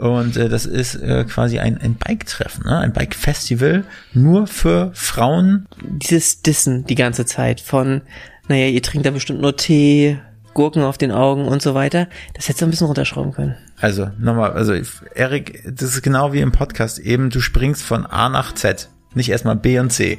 Und äh, das ist äh, quasi ein, ein Bike-Treffen, ne? ein Bike-Festival nur für Frauen. Dieses Dissen die ganze Zeit von, naja, ihr trinkt da bestimmt nur Tee, Gurken auf den Augen und so weiter. Das hättest du ein bisschen runterschrauben können. Also nochmal, also Erik, das ist genau wie im Podcast eben, du springst von A nach Z, nicht erstmal B und C.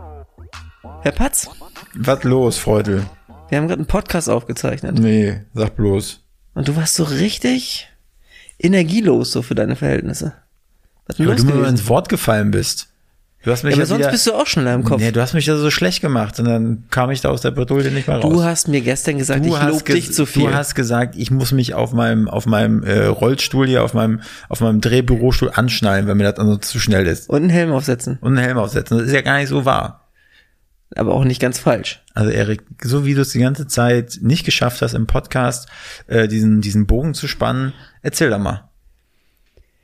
Herr Patz, Was los, Freudel? wir haben gerade einen Podcast aufgezeichnet. Nee, sag bloß. Und du warst so richtig energielos so für deine Verhältnisse. Was Weil du mir gewesen? ins Wort gefallen bist. Du hast mich Ja, aber sonst wieder, bist du auch schon im Kopf. Nee, du hast mich ja so schlecht gemacht und dann kam ich da aus der Bredouille nicht mehr raus. du hast mir gestern gesagt, ich lob ges- dich zu viel. Du hast gesagt, ich muss mich auf meinem auf meinem äh, Rollstuhl hier, auf meinem auf meinem Drehbürostuhl anschnallen, weil mir das ansonsten zu schnell ist. und einen Helm aufsetzen. Und einen Helm aufsetzen. Das ist ja gar nicht so wahr. Aber auch nicht ganz falsch. Also Erik, so wie du es die ganze Zeit nicht geschafft hast im Podcast, äh, diesen diesen Bogen zu spannen, erzähl doch mal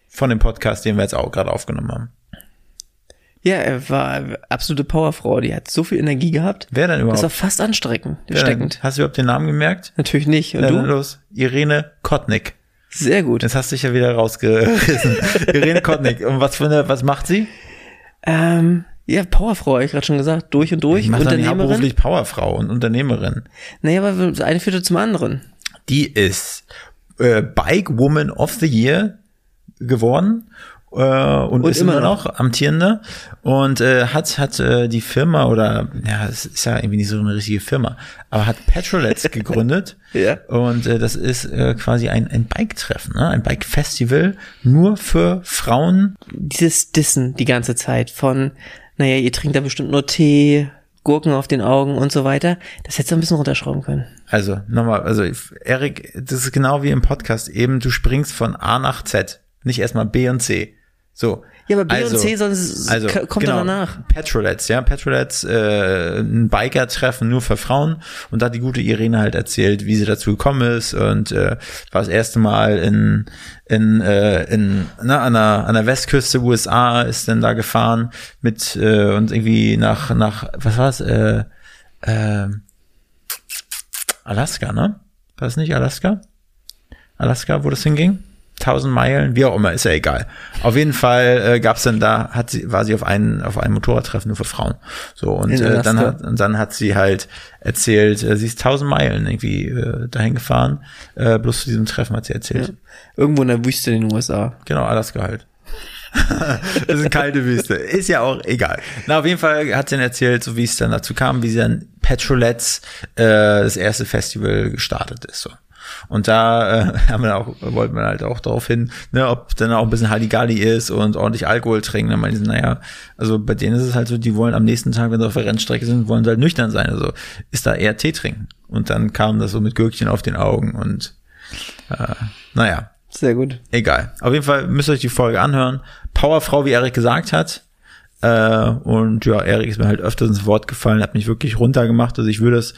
von dem Podcast, den wir jetzt auch gerade aufgenommen haben. Ja, er war absolute Powerfrau. Die hat so viel Energie gehabt. Wer denn Das überhaupt? war fast anstrengend, Wer denn? steckend. Hast du überhaupt den Namen gemerkt? Natürlich nicht. Und Na, dann du? los. Irene Kotnik. Sehr gut. Das hast du dich ja wieder rausgerissen. Irene Kotnik. Und was für eine, was macht sie? Ähm, ja, Powerfrau, habe ich gerade schon gesagt. Durch und durch. Die macht dann hauptberuflich Powerfrau und Unternehmerin. Naja, aber das eine führte zum anderen. Die ist äh, Bike Woman of the Year geworden äh, und, Und ist immer immer noch, amtierende und äh, hat hat äh, die Firma oder ja es ist ja irgendwie nicht so eine richtige Firma, aber hat Petrolets gegründet Ja. und äh, das ist äh, quasi ein ein Bike-Treffen, ne? ein Bike-Festival nur für Frauen. Dieses Dissen die ganze Zeit von, naja, ihr trinkt da bestimmt nur Tee, Gurken auf den Augen und so weiter. Das hättest du ein bisschen runterschrauben können. Also nochmal, also Erik, das ist genau wie im Podcast eben, du springst von A nach Z, nicht erstmal B und C. So. Ja, aber B also, und C sonst also, kommt genau, danach. Petrolets, ja, Petrolets, äh, ein Biker-Treffen nur für Frauen und da hat die gute Irene halt erzählt, wie sie dazu gekommen ist und äh, war das erste Mal in in äh, in na, an der an der Westküste USA ist dann da gefahren mit äh, und irgendwie nach nach was war's äh, äh, Alaska, ne? War das nicht Alaska? Alaska, wo das hinging? 1000 Meilen, wie auch immer, ist ja egal. Auf jeden Fall äh, gab's dann da, hat sie, war sie auf einen auf einem Motorradtreffen nur für Frauen. So und äh, dann hat und dann hat sie halt erzählt, äh, sie ist 1000 Meilen irgendwie äh, dahin gefahren, äh, bloß zu diesem Treffen hat sie erzählt. Irgendwo in der Wüste in den USA. Genau, Alaska halt. das ist eine kalte Wüste. Ist ja auch egal. Na, auf jeden Fall hat sie dann erzählt, so wie es dann dazu kam, wie sie dann Petrolets äh, das erste Festival gestartet ist. So. Und da äh, haben wir auch, wollten wir halt auch darauf hin, ne, ob dann auch ein bisschen Halligalli ist und ordentlich Alkohol trinken. Dann meinen sie, naja, also bei denen ist es halt so, die wollen am nächsten Tag, wenn sie auf der Rennstrecke sind, wollen sie halt nüchtern sein. Also ist da eher Tee trinken. Und dann kam das so mit Gürkchen auf den Augen und äh, naja, Sehr gut. Egal. Auf jeden Fall müsst ihr euch die Folge anhören. Powerfrau, wie Erik gesagt hat. Äh, und ja, Erik ist mir halt öfters ins Wort gefallen, hat mich wirklich runtergemacht. Also ich würde es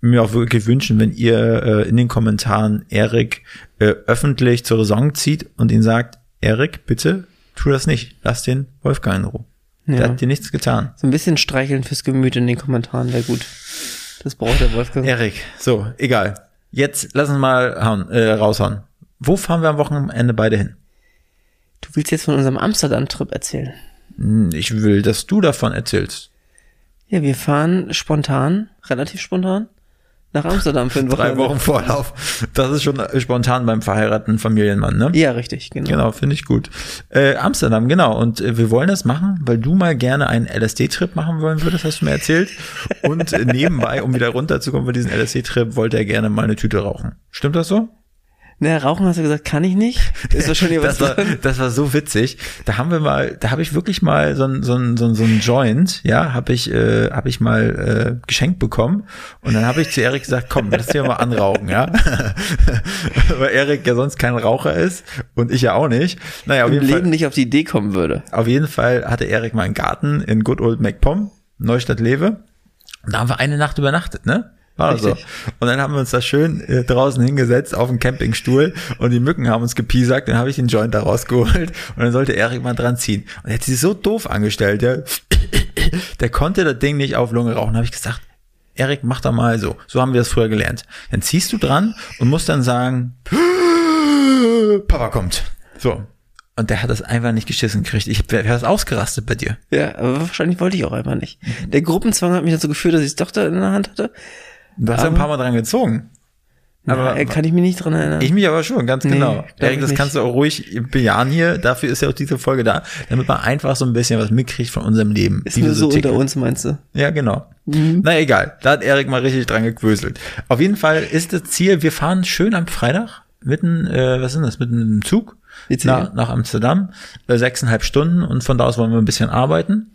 mir auch wirklich wünschen, wenn ihr äh, in den Kommentaren Erik äh, öffentlich zur Raison zieht und ihn sagt, Erik, bitte tu das nicht. Lass den Wolfgang in Ruhe. Der Ja. hat dir nichts getan. So ein bisschen streicheln fürs Gemüt in den Kommentaren wäre gut. Das braucht der Wolfgang. Erik, so, egal. Jetzt lass uns mal hauen, äh, raushauen. Wo fahren wir am Wochenende beide hin? Du willst jetzt von unserem Amsterdam-Trip erzählen. Hm, Ich will, dass du davon erzählst. Ja, wir fahren spontan, relativ spontan, nach Amsterdam für ein Drei Wochenende. Wochen Vorlauf. Das ist schon spontan beim verheirateten Familienmann, ne? Ja, richtig, genau. Genau, finde ich gut. Äh, Amsterdam, genau. Und äh, wir wollen das machen, weil du mal gerne einen LSD-Trip machen wollen würdest, hast du mir erzählt. Und äh, nebenbei, um wieder runterzukommen bei diesem LSD-Trip, wollte er gerne mal eine Tüte rauchen. Stimmt das so? Ne, rauchen hast du gesagt, kann ich nicht. Ist wahrscheinlich was das war, das war so witzig. Da haben wir mal, da habe ich wirklich mal so ein so ein so ein, so ein Joint, ja, habe ich äh, habe ich mal äh, geschenkt bekommen und dann habe ich zu Erik gesagt, komm, lass dir mal anrauchen, ja, weil Erik ja sonst kein Raucher ist und ich ja auch nicht. Naja, auf Im jeden Leben Fall, nicht auf die Idee kommen würde. auf jeden Fall hatte Erik mal einen Garten in Good Old MacPom, Neustadt Lewe. Und da haben wir eine Nacht übernachtet, ne? War so. Richtig. Und dann haben wir uns da schön äh, draußen hingesetzt auf dem Campingstuhl und die Mücken haben uns gepiesackt, dann habe ich den Joint da rausgeholt und dann sollte Erik mal dran ziehen. Und er hat sich so doof angestellt, der, der konnte das Ding nicht auf Lunge rauchen. habe ich gesagt, Erik, mach doch mal so. So haben wir das früher gelernt. Dann ziehst du dran und musst dann sagen, Papa kommt. So. Und der hat das einfach nicht geschissen gekriegt. Ich wäre das ausgerastet bei dir. Ja, aber wahrscheinlich wollte ich auch einfach nicht. Der Gruppenzwang hat mich dazu geführt, dass ich es doch da in der Hand hatte. Du hast ja ein paar Mal dran gezogen. Aber Aber- kann ich mich nicht dran erinnern. Ich mich aber schon, ganz Nee, genau. Erik, das kannst du auch ruhig bejahen hier. Dafür ist ja auch diese Folge da, damit man einfach so ein bisschen was mitkriegt von unserem Leben. ist nur so ticken. unter uns, meinst du? Ja, genau. Mhm. Na egal, da hat Erik mal richtig dran gequöselt. Auf jeden Fall ist das Ziel, wir fahren schön am Freitag mitten, äh, was sind das, mitten im Zug nach, nach Amsterdam, äh, sechseinhalb Stunden und von da aus wollen wir ein bisschen arbeiten.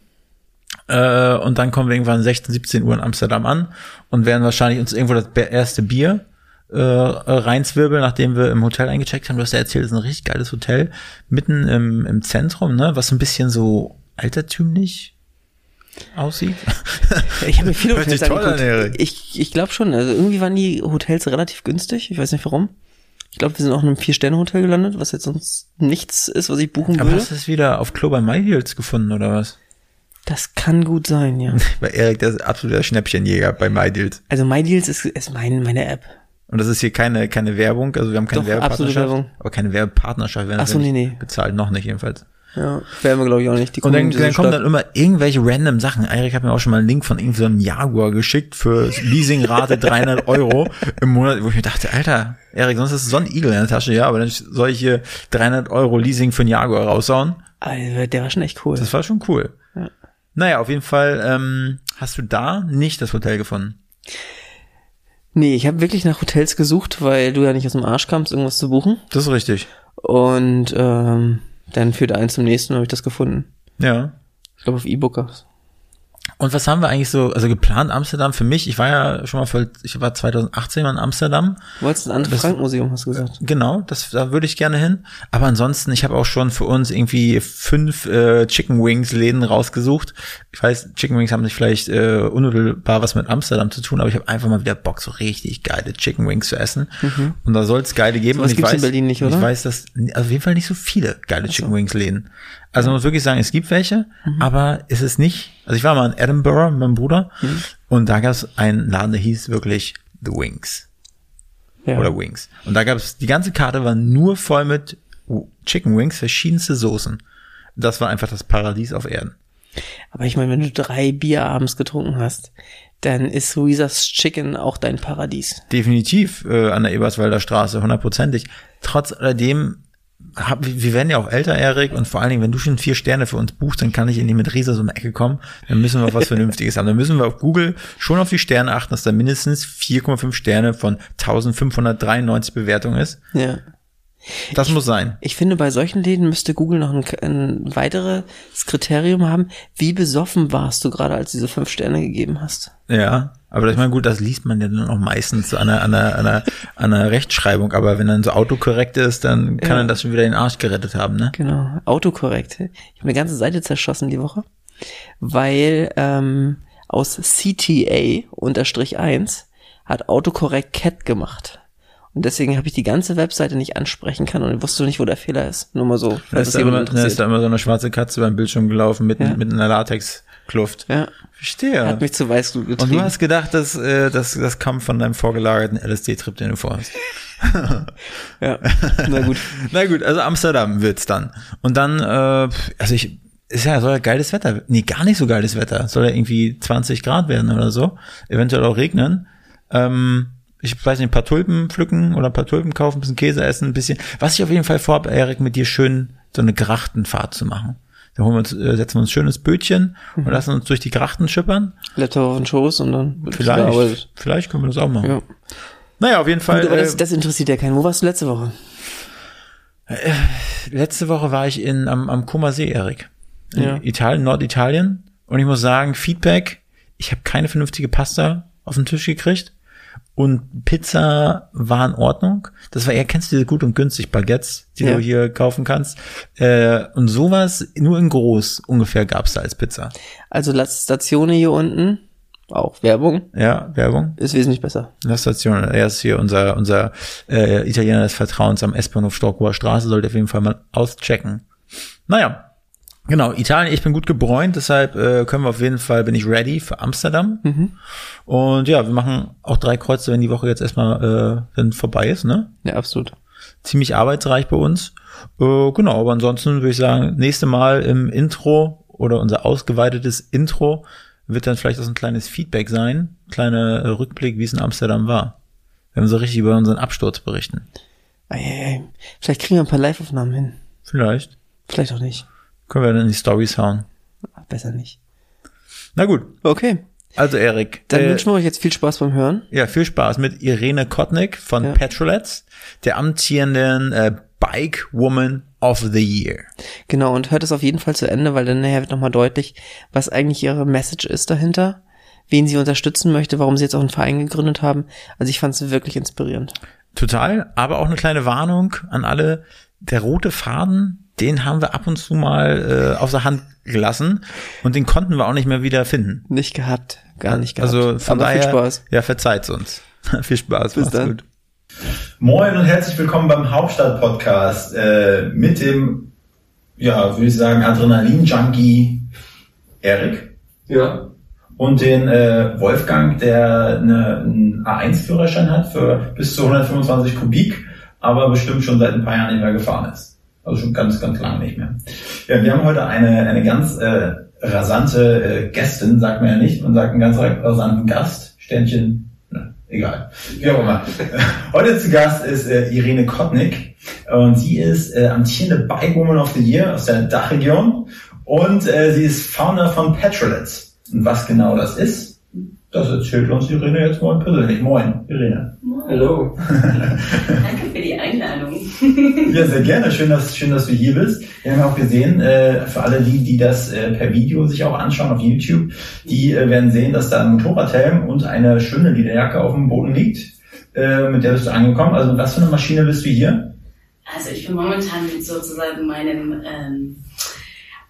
Äh, und dann kommen wir irgendwann 16, 17 Uhr in Amsterdam an und werden wahrscheinlich uns irgendwo das erste Bier äh, reinzwirbeln, nachdem wir im Hotel eingecheckt haben. Du hast ja erzählt, es ist ein richtig geiles Hotel, mitten im, im Zentrum, ne, was ein bisschen so altertümlich aussieht. Ich habe mir viele Hört Hotels an, angeguckt. Erik. Ich, ich glaube schon. Also irgendwie waren die Hotels relativ günstig. Ich weiß nicht warum. Ich glaube, wir sind auch in einem Vier-Sterne-Hotel gelandet, was jetzt sonst nichts ist, was ich buchen Aber würde. hast du es wieder auf Klo bei MyDeals gefunden, oder was? Das kann gut sein, ja. Bei Erik, der ist absoluter Schnäppchenjäger bei MyDeals. Also MyDeals ist, ist mein, meine App. Und das ist hier keine, keine Werbung, also wir haben keine Doch, Werbepartnerschaft. Werbung. Aber keine Werbepartnerschaft, werden so, nee, nee. bezahlt, noch nicht jedenfalls. Ja, werden wir glaube ich auch nicht. Die Und dann, dann kommen dann immer irgendwelche random Sachen. Erik hat mir auch schon mal einen Link von irgendwie so einem Jaguar geschickt für Leasingrate 300 Euro im Monat, wo ich mir dachte, Alter, Erik, sonst ist so ein Igel in der Tasche, ja, aber dann soll ich hier 300 Euro Leasing für einen Jaguar raushauen. Alter, der war schon echt cool. Das war schon cool. Ja. Naja, auf jeden Fall ähm, hast du da nicht das Hotel gefunden. Nee, ich habe wirklich nach Hotels gesucht, weil du ja nicht aus dem Arsch kamst, irgendwas zu buchen. Das ist richtig. Und ähm, dann führte eins zum nächsten und habe ich das gefunden. Ja. Ich glaube auf E-Booker. Und was haben wir eigentlich so, also geplant Amsterdam für mich? Ich war ja schon mal, für, ich war 2018 mal in Amsterdam. Du wolltest ein Anne Frank Museum, hast du gesagt. Genau, das, da würde ich gerne hin. Aber ansonsten, ich habe auch schon für uns irgendwie fünf äh, Chicken Wings Läden rausgesucht. Ich weiß, Chicken Wings haben nicht vielleicht äh, unmittelbar was mit Amsterdam zu tun, aber ich habe einfach mal wieder Bock, so richtig geile Chicken Wings zu essen. Und da soll es geile geben. Mhm. Sowas und ich weiß, in Berlin nicht, Ich oder? weiß, dass also auf jeden Fall nicht so viele geile Chicken Wings Läden. Also man muss wirklich sagen, es gibt welche, Mhm. aber es ist nicht. Also ich war mal in Edinburgh mit meinem Bruder Mhm. und da gab es einen Laden, der hieß wirklich The Wings Ja. oder Wings. Und da gab es, die ganze Karte war nur voll mit Chicken Wings, verschiedenste Soßen. Das war einfach das Paradies auf Erden. Aber ich meine, wenn du drei Bier abends getrunken hast, dann ist Luisas Chicken auch dein Paradies. Definitiv äh, an der Eberswalder Straße, hundertprozentig. Trotz alledem, hab, wir werden ja auch älter, Erik, und vor allen Dingen, wenn du schon vier Sterne für uns buchst, dann kann ich nicht mit Riesa so um die Ecke kommen, dann müssen wir auf was Vernünftiges haben. Dann müssen wir auf Google schon auf die Sterne achten, dass da mindestens 4,5 Sterne von 1593 Bewertungen ist. Ja. Das muss sein. Ich finde, bei solchen Läden müsste Google noch ein, ein weiteres Kriterium haben. Wie besoffen warst du gerade, als du diese fünf Sterne gegeben hast? Ja, aber ich meine, gut, das liest man ja dann auch meistens an einer, an einer, an einer, an einer Rechtschreibung, aber wenn dann so autokorrekt ist, dann kann Ja. er das schon wieder den Arsch gerettet haben, ne? Genau, autokorrekt. Ich habe eine ganze Seite zerschossen die Woche, weil ähm, aus CTA unterstrich 1 hat autokorrekt Cat gemacht. Und deswegen habe ich die ganze Webseite nicht ansprechen können und wusste nicht, wo der Fehler ist. Nur mal so, Da ist, es da immer, da ist da immer so eine schwarze Katze beim Bildschirm gelaufen mit, Ja. mit einer Latexkluft. Ja, Verstehe. hat mich zu Und getrieben. du hast gedacht, dass, äh, dass das kam von deinem vorgelagerten LSD-Trip, den du vorhast. ja, na gut. Na gut, also Amsterdam wird's dann. Und dann, äh, also ich, ist ja, soll ja geiles Wetter. Nee, gar nicht so geiles Wetter. Soll ja irgendwie 20 Grad werden oder so. Eventuell auch regnen. Ähm, ich weiß nicht, ein paar Tulpen pflücken oder ein paar Tulpen kaufen, ein bisschen Käse essen, ein bisschen. Was ich auf jeden Fall vorhabe, Erik, mit dir schön so eine Grachtenfahrt zu machen. Da holen wir uns, äh, setzen wir uns ein schönes Bötchen und lassen uns durch die Grachten schippern. Laptop auf den Schoß und dann wird Vielleicht, vielleicht können wir das auch machen. Ja. Naja, auf jeden Fall. Gut, aber das, äh, das interessiert ja keinen. Wo warst du letzte Woche? letzte Woche war ich in, am, am Koma See, Erik. In Ja. Italien, Norditalien. Und ich muss sagen, Feedback, ich habe keine vernünftige Pasta auf den Tisch gekriegt. Und Pizza war in Ordnung. Das war eher, kennst du diese gut und günstig Baguettes, die Ja. du hier kaufen kannst. Äh, und sowas nur in groß ungefähr gab's da als Pizza. Also La Stazione hier unten, auch Werbung, Ja, Werbung. ist wesentlich besser. La Station. Er ist hier unser, unser äh, Italiener des Vertrauens am S-Bahnhof Storkower Straße. Sollte auf jeden Fall mal auschecken. Naja, genau. Italien, ich bin gut gebräunt, deshalb äh, können wir auf jeden Fall, bin ich ready für Amsterdam. Und ja, wir machen auch drei Kreuze, wenn die Woche jetzt erstmal äh, dann vorbei ist, ne? Ja, absolut. Ziemlich arbeitsreich bei uns. Äh, genau, aber ansonsten würde ich sagen, nächste Mal im Intro oder unser ausgeweitetes Intro wird dann vielleicht auch so ein kleines Feedback sein, kleiner äh, Rückblick, wie es in Amsterdam war. Wenn wir so richtig über unseren Absturz berichten. Eieiei. Vielleicht kriegen wir ein paar Live-Aufnahmen hin. Vielleicht. Vielleicht auch nicht. Können wir dann in die Stories hauen. Besser nicht. Na gut. Okay. Also Erik, Dann äh, wünschen wir euch jetzt viel Spaß beim Hören. ja, viel Spaß mit Irene Kotnik von Ja. Petrolets, der amtierenden äh, Bike Woman of the Year. Genau, und hört es auf jeden Fall zu Ende, weil dann nachher wird nochmal deutlich, was eigentlich ihre Message ist dahinter, wen sie unterstützen möchte, warum sie jetzt auch einen Verein gegründet haben. Also ich fand es wirklich inspirierend. Total, aber auch eine kleine Warnung an alle. Der rote Faden, den haben wir ab und zu mal äh, aus der Hand gelassen und den konnten wir auch nicht mehr wieder finden. Nicht gehabt, gar nicht gehabt. Also von Aber daher, viel Spaß. ja, verzeiht's uns. viel Spaß, Bis macht's dann. gut. Moin und herzlich willkommen beim Hauptstadt-Podcast äh, mit dem, ja, würde ich sagen, Adrenalin-Junkie Erik Ja. und den äh, Wolfgang, der eine, einen A1-Führerschein hat für bis zu 125 Kubik, aber bestimmt schon seit ein paar Jahren nicht mehr gefahren ist. Also schon ganz, ganz lange nicht mehr. Ja, wir haben heute eine, eine ganz äh, rasante äh, Gästin, sagt man ja nicht, man sagt einen ganz rasanten Gast, Sternchen, ne, egal. Wie auch immer. Heute zu Gast ist äh, Irene Kotnik und sie ist äh, amtierende Bike Woman of the Year aus der Dachregion und äh, sie ist Founder von Petrolets. Und was genau das ist, das erzählt uns Irene jetzt mal persönlich. Moin, Irene. Hallo. Danke für die Einladung. Ja, sehr gerne. Schön, dass, schön, dass du hier bist. Wir haben ja auch gesehen, äh, für alle die, die das äh, per Video sich auch anschauen auf YouTube, die äh, werden sehen, dass da ein Motorradhelm und eine schöne Lederjacke auf dem Boden liegt. Äh, mit der bist du angekommen. Also mit was für eine Maschine bist du hier? Also ich bin momentan mit sozusagen meinem ähm,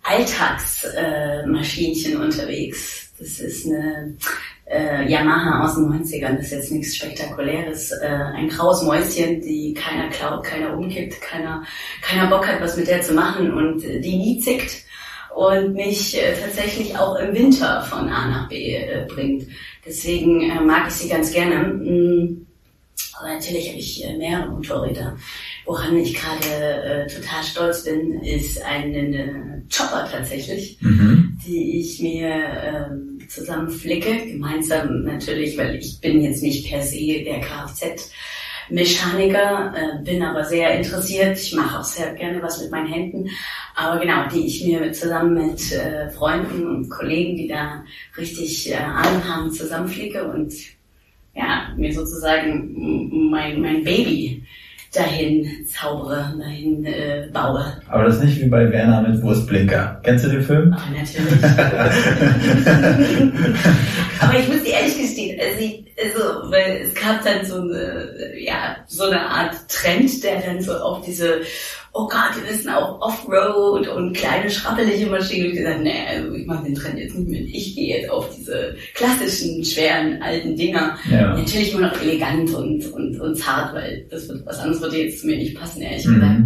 Alltagsmaschinchen äh, unterwegs. Das ist eine äh, Yamaha aus den 90ern, das ist jetzt nichts Spektakuläres. Äh, ein graues Mäuschen, die keiner klaut, keiner umkippt, keiner, keiner Bock hat, was mit der zu machen und äh, die nie zickt und mich äh, tatsächlich auch im Winter von A nach B äh, bringt. Deswegen äh, mag ich sie ganz gerne. Mm, Aber natürlich habe ich äh, mehrere Motorräder. Woran ich gerade äh, total stolz bin, ist eine Chopper tatsächlich, Mhm. Die ich mir ähm, zusammen flicke. Gemeinsam natürlich, weil ich bin jetzt nicht per se der Kfz. Mechaniker, äh, bin aber sehr interessiert. Ich mache auch sehr gerne was mit meinen Händen. Aber genau, die ich mir zusammen mit äh, Freunden und Kollegen, die da richtig äh, Ahnung haben, zusammenflicke und ja, mir sozusagen mein, mein Baby dahin zaubere, dahin äh, baue. Aber das ist nicht wie bei Werner mit Wurstblinker. Kennst du den Film? Aber natürlich. Aber ich muss dir ehrlich gestehen, also, ich, also weil es gab dann so eine, ja, so eine Art Trend, der dann so auf diese, oh Gott, wir müssen auch Offroad und kleine schrappelige Maschinen. Und ich gesagt, nee, also ich mache den Trend jetzt nicht mit. Ich gehe jetzt auf diese klassischen, schweren, alten Dinger. Ja. Natürlich immer noch elegant und, und, und zart, weil das wird, was anderes würde jetzt zu mir nicht passen, ehrlich Mhm. gesagt.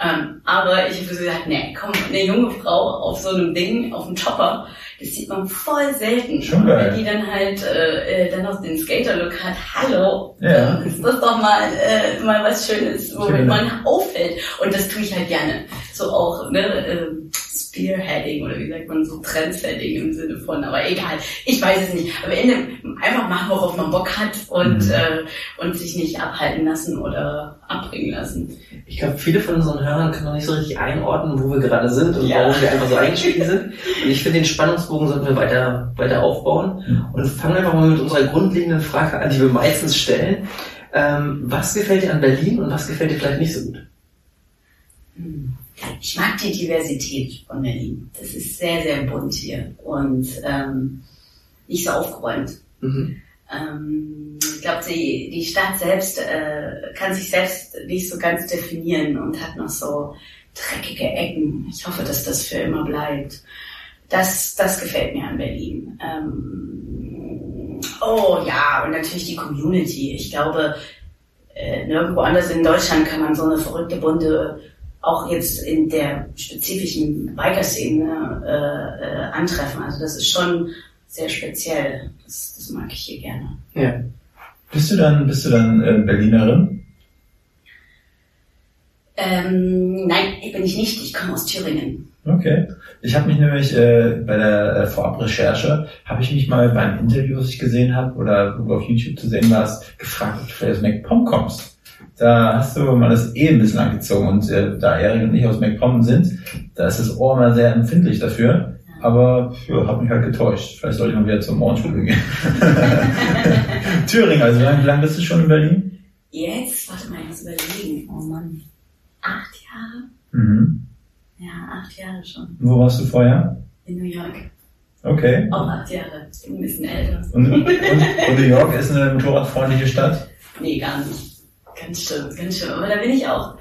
Ähm, aber ich habe so gesagt, nee, komm, eine junge Frau auf so einem Ding, auf einem Chopper, das sieht man voll selten. Schon geil. Wenn die dann halt äh, äh, dann noch den Skater-Look hat, hallo, Ja. ist das doch mal, äh, mal was Schönes, womit Schön. man auffällt. Und das tue ich halt gerne. So auch, ne, ähm, Spearheading oder wie sagt man so Trendsetting im Sinne von, aber egal, ich weiß es nicht. Am Ende einfach machen, worauf man Bock hat und, Mhm. äh, und sich nicht abhalten lassen oder abbringen lassen. Ich glaube, viele von unseren Hörern können noch nicht so richtig einordnen, wo wir gerade sind und Ja. warum wir einfach so eingestiegen sind. Und ich finde, den Spannungsbogen sollten wir weiter, weiter aufbauen. Und fangen einfach mal mit unserer grundlegenden Frage an, die wir meistens stellen. Ähm, was gefällt dir an Berlin und was gefällt dir vielleicht nicht so gut? Hm. Ich mag die Diversität von Berlin. Das ist sehr, sehr bunt hier und ähm, nicht so aufgeräumt. Mhm. Ähm, ich glaube, die, die Stadt selbst äh, kann sich selbst nicht so ganz definieren und hat noch so dreckige Ecken. Ich hoffe, dass das für immer bleibt. Das, das gefällt mir an Berlin. Ähm, oh ja, und natürlich die Community. Ich glaube, äh, nirgendwo anders in Deutschland kann man so eine verrückte, bunte, auch jetzt in der spezifischen Biker-Szene äh, äh, antreffen. Also das ist schon sehr speziell. Das, das mag ich hier gerne. Ja. Bist du dann, bist du dann äh, Berlinerin? Ähm, nein, bin ich nicht. Ich komme aus Thüringen. Okay. Ich habe mich nämlich äh, bei der äh, Vorabrecherche, habe ich mich mal beim Interview, was ich gesehen habe, oder wo du auf YouTube zu sehen warst, gefragt, ob du vielleicht aus MacPom kommst. Da hast du mal das eh ein bisschen angezogen und äh, da Erik und ich aus MacPom sind, da ist das Ohr mal sehr empfindlich dafür. Aber ja, hat mich halt getäuscht. Vielleicht sollte ich mal wieder zum Morgenspiel gehen. Thüringen, also wie lange, bist du schon in Berlin? Jetzt, warte mal, ich muss überlegen. Oh Mann. Acht Jahre? Mhm. Ja, acht Jahre schon. Wo warst du vorher? In New York. Okay. Auch acht Jahre. Ich bin ein bisschen älter. Und, und, und New York ist eine motorradfreundliche Stadt? Nee, gar nicht. Ganz schlimm, ganz schlimm. Aber da bin ich auch,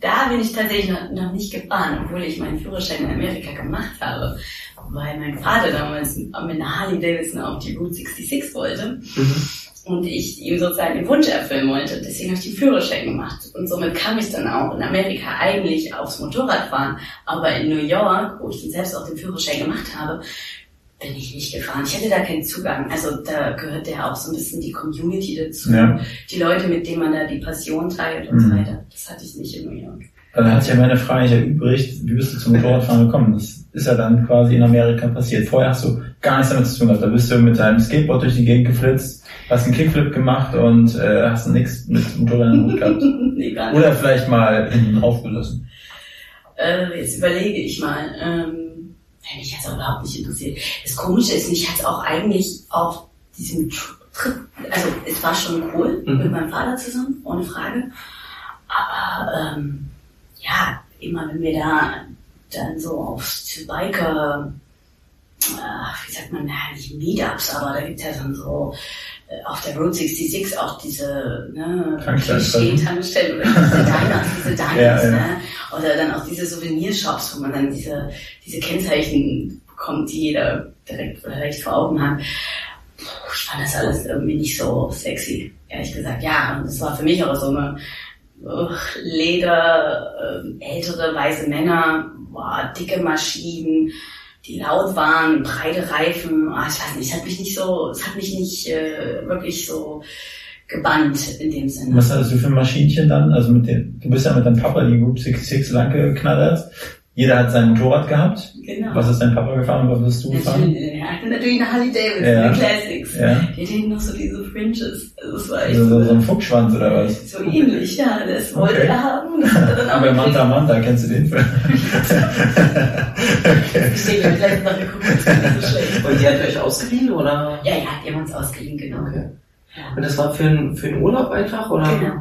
da bin ich tatsächlich noch, noch nicht gefahren, obwohl ich meinen Führerschein in Amerika gemacht habe. Weil mein Vater damals mit einer Harley Davidson auf die Route 66 wollte. Und ich ihm sozusagen den Wunsch erfüllen wollte. Deswegen habe ich den Führerschein gemacht. Und somit kam ich dann auch in Amerika eigentlich aufs Motorradfahren. Aber in New York, wo ich dann selbst auch den Führerschein gemacht habe, bin ich nicht gefahren. Ich hatte da keinen Zugang. Also da gehört ja auch so ein bisschen die Community dazu. Ja. Die Leute, mit denen man da die Passion teilt und so Mhm. weiter. Das hatte ich nicht in New York. Dann hat sich ja meine Frage nicht erübrigt, wie bist du zum Motorradfahren gekommen? Das ist ja dann quasi in Amerika passiert. Vorher hast du gar nichts damit zu tun gehabt. Da bist du mit deinem Skateboard durch die Gegend geflitzt, hast einen Kickflip gemacht und äh, hast nichts mit Motorrädern im Hut gehabt. nee. Oder vielleicht mal hinten drauf gelassen. Äh, jetzt überlege ich mal. Ähm, ja, mich hat es überhaupt nicht interessiert. Das Komische ist, mich hat es auch eigentlich auf diesem Trip, also es war schon cool Mhm. mit meinem Vater zusammen, ohne Frage. Aber ähm, ja, immer wenn wir da dann so auf Biker, äh, wie sagt man, ja, nicht Meetups, aber da gibt es ja dann so auf der Road 66 auch diese ne, Tankstellen. Oder diese Diners, diese Diners, Ja, ja. Ne? Oder dann auch diese Souvenirshops, wo man dann diese, diese Kennzeichen bekommt, die jeder direkt oder recht vor Augen hat. Puh, Ich fand das alles irgendwie nicht so sexy, ehrlich gesagt. Ja, und es war für mich auch so eine uch, Leder, ähm, ältere weiße Männer, boah, dicke Maschinen, die laut waren, breite Reifen. Ah, ich weiß nicht, es hat mich nicht so, es hat mich nicht äh, wirklich so gebannt in dem Sinne. Was hattest du für ein Maschinchen dann? Also mit dem, du bist ja mit deinem Papa die Route 66 lang geknattert. Jeder hat sein Motorrad gehabt. Genau. Was ist dein Papa gefahren und was bist du gefahren? Natürlich, er hatte natürlich eine Harley Davidson, Ja. eine Classics. Ja. Die hatten noch so diese Fringes. Das war echt Also so, so so, ein Fuchsschwanz oder was? so ähnlich, ja. Das wollte Okay. er haben. Das hat er dann auch Bei Manta. Manta, kennst du den Film? okay. Ich sehe, wir haben gleich noch geguckt, das ist so schlecht. Und die hat euch ausgeliehen oder? Ja, ja, die haben uns ausgeliehen, genau. Okay. Ja. Und das war für, einen- für den Urlaub einfach oder? Genau.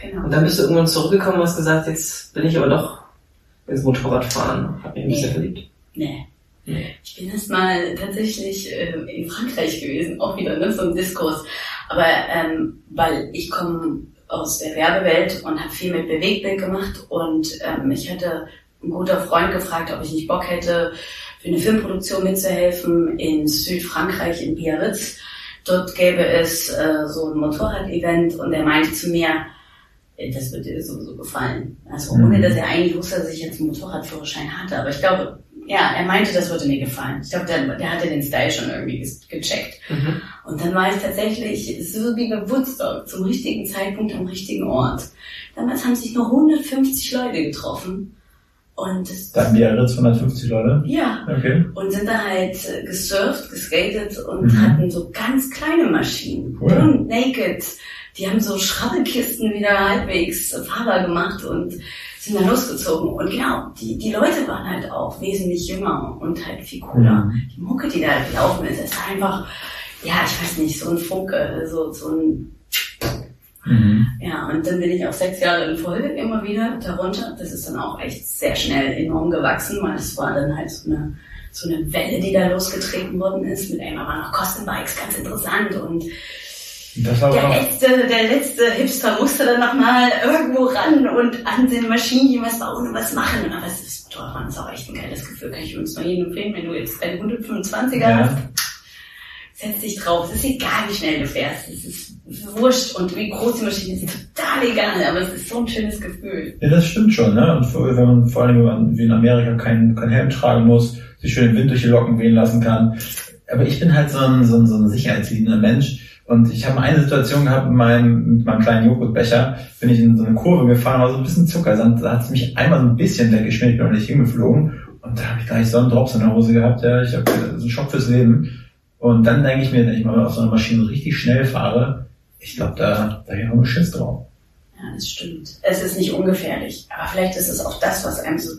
Genau. Und dann bist du irgendwann zurückgekommen und hast gesagt, jetzt bin ich aber doch ins Motorradfahren. Hab mich ein bisschen verliebt. Nee. Nee. Ich bin erst mal tatsächlich äh, in Frankreich gewesen, auch wieder ne, so ein Diskurs. Aber ähm, weil ich komme aus der Werbewelt und habe viel mit Bewegtbild gemacht und ähm, ich hatte ein guter Freund gefragt, ob ich nicht Bock hätte, für eine Filmproduktion mitzuhelfen in Südfrankreich, in Biarritz. Dort gäbe es äh, so ein Motorrad-Event und er meinte zu mir, das wird dir sowieso gefallen. Also ohne, Mhm. dass er eigentlich wusste, dass ich jetzt einen Motorradführerschein hatte. Aber ich glaube, ja, er meinte, das würde mir gefallen. Ich glaube, der, der hatte den Style schon irgendwie gecheckt. Mhm. Und dann war ich tatsächlich so wie bei Woodstock, zum richtigen Zeitpunkt am richtigen Ort. Damals haben sich nur 150 Leute getroffen. Und das, Da hatten die Ritz 150 Leute. ja, Okay. und sind da halt äh, gesurft, geskatet und Mhm. hatten so ganz kleine Maschinen. Cool. Und naked. Die haben so Schrabbelkisten wieder halbwegs fahrbar gemacht und sind dann losgezogen. Und genau, die, die Leute waren halt auch wesentlich jünger und halt viel cooler. Mhm. Die Mucke, die da halt gelaufen ist, ist einfach, ja, ich weiß nicht, so ein Funke, so, so ein, Mhm. Ja, und dann bin ich auch sechs Jahre in Folge immer wieder darunter. Das ist dann auch echt sehr schnell enorm gewachsen, weil es war dann halt so eine, so eine Welle, die da losgetreten worden ist. Mit einmal waren noch Kostenbikes ganz interessant und der letzte, der letzte Hipster musste dann nochmal irgendwo ran und an den Maschinen was bauen und was machen. Aber es ist Motorradfahren ist auch echt ein geiles Gefühl. Kann ich übrigens nur jedem empfehlen, wenn du jetzt einen 125er Ja. hast. Setz dich drauf. Es ist egal, wie schnell du fährst. Es ist wurscht und wie groß die Maschine ist, total egal. Aber es ist so ein schönes Gefühl. ja, das stimmt schon, ne? Und vor, wenn man, vor allem, wenn man wie in Amerika keinen kein Helm tragen muss, sich schön den Wind durch die Locken wehen lassen kann. Aber ich bin halt so ein, so ein, so ein sicherheitsliebender Mensch. Und ich habe eine Situation gehabt mit meinem, mit meinem kleinen Joghurtbecher, bin ich in so eine Kurve gefahren, war so ein bisschen Zuckersand, da hat es mich einmal so ein bisschen weggeschmiert, ich bin auch nicht hingeflogen. Und da habe ich gleich so einen Drops in der Hose gehabt, ja, ich habe so einen Schock fürs Leben. Und dann denke ich mir, wenn ich mal auf so einer Maschine richtig schnell fahre, ich glaube, da, da geht noch ein Schiss drauf. Ja, das stimmt. Es ist nicht ungefährlich. Aber vielleicht ist es auch das, was einem so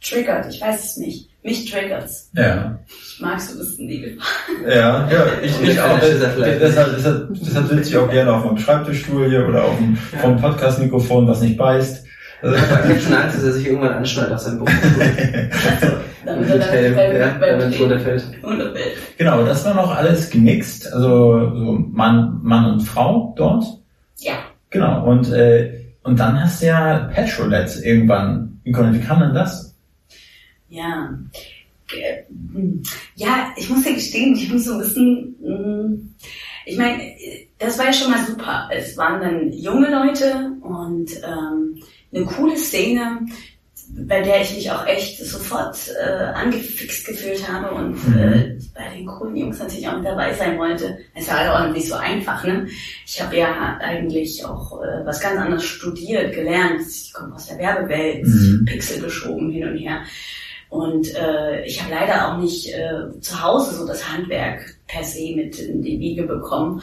triggert. Ich weiß es nicht. Mich triggert's. Ja. Ich mag so ein bisschen die Gefahr. Ja, ja, ich, ich auch. Deshalb, deshalb, deshalb sitze ich auch gerne auf meinem Schreibtischstuhl hier oder auf dem, vom Podcast-Mikrofon, was nicht beißt. Also, Ich habe schon Angst, dass er sich irgendwann anschnallt auf seinem Buch. Damit er dann ja, runterfällt. genau, das war noch alles gemixt, also so Mann, Mann und Frau dort. Ja. Genau, und, äh, und dann hast du ja Petrolets irgendwann gegründet. Wie kam denn das? Ja. Ge- hm. Ja, ich muss ja gestehen, ich bin so ein bisschen, hm, ich meine, das war ja schon mal super. Es waren dann junge Leute und ähm, eine coole Szene, bei der ich mich auch echt sofort äh, angefixt gefühlt habe und Mhm. äh, bei den coolen Jungs natürlich auch mit dabei sein wollte. Es war halt auch nicht so einfach, ne? Ich habe ja eigentlich auch äh, was ganz anderes studiert, gelernt. Ich komme aus der Werbewelt, Mhm. Pixel geschoben hin und her. Und äh, ich habe leider auch nicht äh, zu Hause so das Handwerk per se mit in die Wiege bekommen.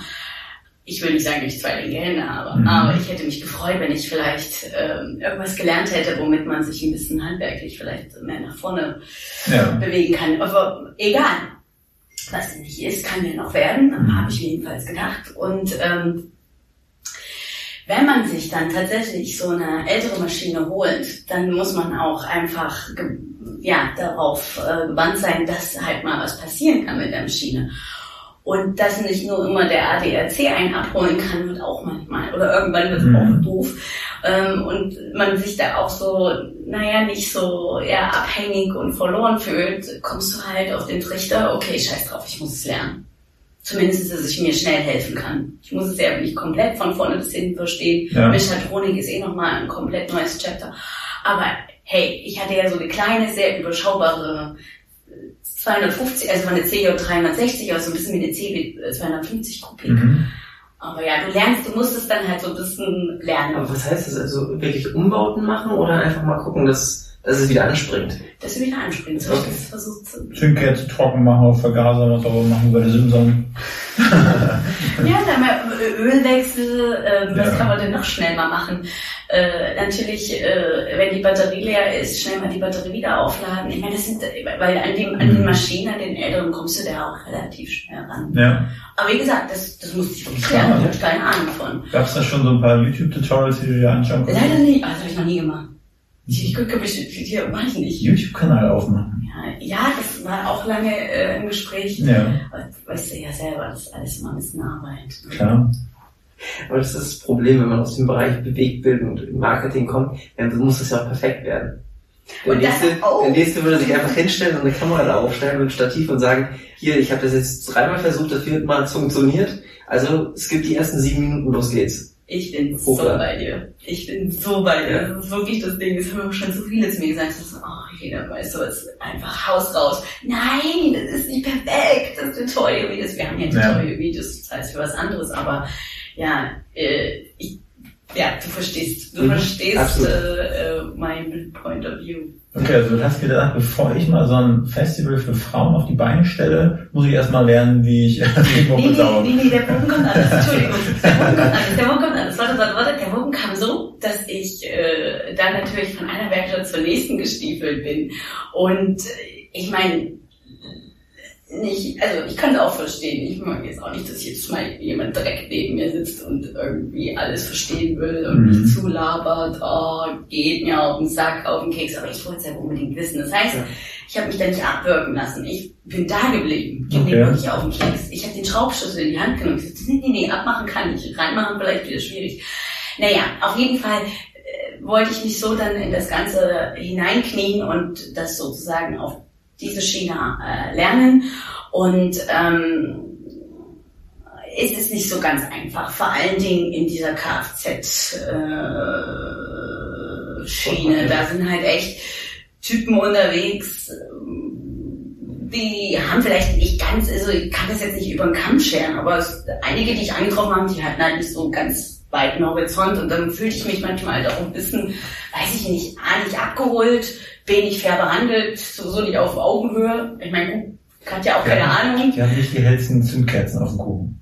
Ich will nicht sagen, dass ich zwei linke Hände habe, Mhm. aber ich hätte mich gefreut, wenn ich vielleicht ähm, irgendwas gelernt hätte, womit man sich ein bisschen handwerklich vielleicht mehr nach vorne Ja. bewegen kann. Aber egal, was denn nicht ist, kann ja noch werden, Mhm. habe ich mir jedenfalls gedacht. Und ähm, wenn man sich dann tatsächlich so eine ältere Maschine holt, dann muss man auch einfach ja, darauf äh, gewandt sein, dass halt mal was passieren kann mit der Maschine. Und dass nicht nur immer der ADAC einen abholen kann, wird auch manchmal, oder irgendwann wird es Mhm. auch doof. Ähm, und man sich da auch so, naja, nicht so ja, abhängig und verloren fühlt, kommst du halt auf den Trichter, okay, scheiß drauf, ich muss es lernen. Zumindest, dass ich mir schnell helfen kann. Ich muss es ja nicht komplett von vorne bis hinten verstehen. Ja. Mechatronik ist eh nochmal ein komplett neues Chapter. Aber hey, ich hatte ja so eine kleine, sehr überschaubare äh, 250, also war eine CJ 360, also ein bisschen wie eine CB 250 Kubik. Mhm. Aber ja, du lernst, du musst es dann halt so ein bisschen lernen. Aber was heißt das? Also wirklich Umbauten machen oder einfach mal gucken, dass, dass es wieder anspringt? dass du wieder anspringen sollst. Okay. Das versucht zu. Zündkerze trocken machen auf Vergaser, was auch machen bei der Simson. Ja, dann mal Ölwechsel, ähm, was Ja. kann man denn noch schnell mal machen? Äh, natürlich, äh, wenn die Batterie leer ist, schnell mal die Batterie wieder aufladen. Ich meine, das sind, weil an, dem, an den Mhm. Maschinen, an den älteren kommst du da auch relativ schnell ran. Ja. Aber wie gesagt, das, das musste ich wirklich lernen. Ich habe keine Ahnung von. Gab es da schon so ein paar YouTube-Tutorials, die du dir anschauen konntest? Leider nicht, also das habe ich noch nie gemacht. Ich, ich gucke mich hier, mach ich nicht. YouTube-Kanal aufmachen. Ja, ja, das war auch lange äh, im Gespräch. Ja, Weißt du ja selber, das ist alles immer ein bisschen Arbeit. klar. Aber das ist das Problem, wenn man aus dem Bereich Bewegtbild und Marketing kommt, dann muss es ja auch perfekt werden. Der Und nächste, auch. der nächste würde sich einfach hinstellen und eine Kamera da aufstellen mit Stativ und sagen, hier, ich habe das jetzt dreimal versucht, das viermal hat funktioniert. Also es gibt die ersten sieben Minuten, los geht's. Ich bin so Hochladen. bei dir. Ich bin so bei dir. Das ist wirklich das Ding. Das haben auch schon so viele zu mir gesagt. Das ist, oh, jeder weißt du was, einfach Haus raus. Nein, das ist nicht perfekt. Das Tutorial-Videos. Wir haben ja Ja. Tutorial-Videos, das heißt für was anderes, aber ja, äh, ich, ja, du verstehst, du Mhm, verstehst äh, äh, mein Point of view. Okay, also du hast gedacht, bevor ich mal so ein Festival für Frauen auf die Beine stelle, muss ich erstmal lernen, wie ich die Nee, Mucke nee, sauge. nee, nee, der Bogen kommt anders. Entschuldigung. Der Bogen kommt anders. Der Bogen kommt anders. Warte, warte, warte. Der Bogen kam so, dass ich äh, dann natürlich von einer Werkstatt zur nächsten gestiefelt bin. Und äh, ich meine, nicht, also ich kann es auch verstehen. Ich mag jetzt auch nicht, dass jetzt mal jemand direkt neben mir sitzt und irgendwie alles verstehen will und Mhm. mich zulabert, oh, geht mir auf den Sack, auf den Keks, aber ich wollte es ja unbedingt wissen. Das heißt, Ja. ich habe mich da nicht abwirken lassen. Ich bin da geblieben. Ging Okay. mir wirklich auf den Keks. Ich habe den Schraubschlüssel in die Hand genommen. Ich gesagt, nee, nee, nee, abmachen kann ich. Reinmachen vielleicht wieder schwierig. Naja, auf jeden Fall äh, wollte ich mich so dann in das Ganze hineinknien und das sozusagen auf diese Schiene äh, lernen. Und ähm, ist es nicht so ganz einfach, vor allen Dingen in dieser Kfz-Schiene. da sind halt echt Typen unterwegs, die haben vielleicht nicht ganz, also ich kann das jetzt nicht über den Kamm scheren, aber es, einige, die ich angetroffen habe, die hatten halt nicht so einen ganz weiten Horizont und dann fühlte ich mich manchmal halt auch ein bisschen, weiß ich nicht, A, nicht abgeholt, Nicht fair behandelt, sowieso nicht auf Augenhöhe. Ich meine, hat ja auch keine Ahnung. Die haben nicht die hellsten Zündkerzen auf dem Kuchen.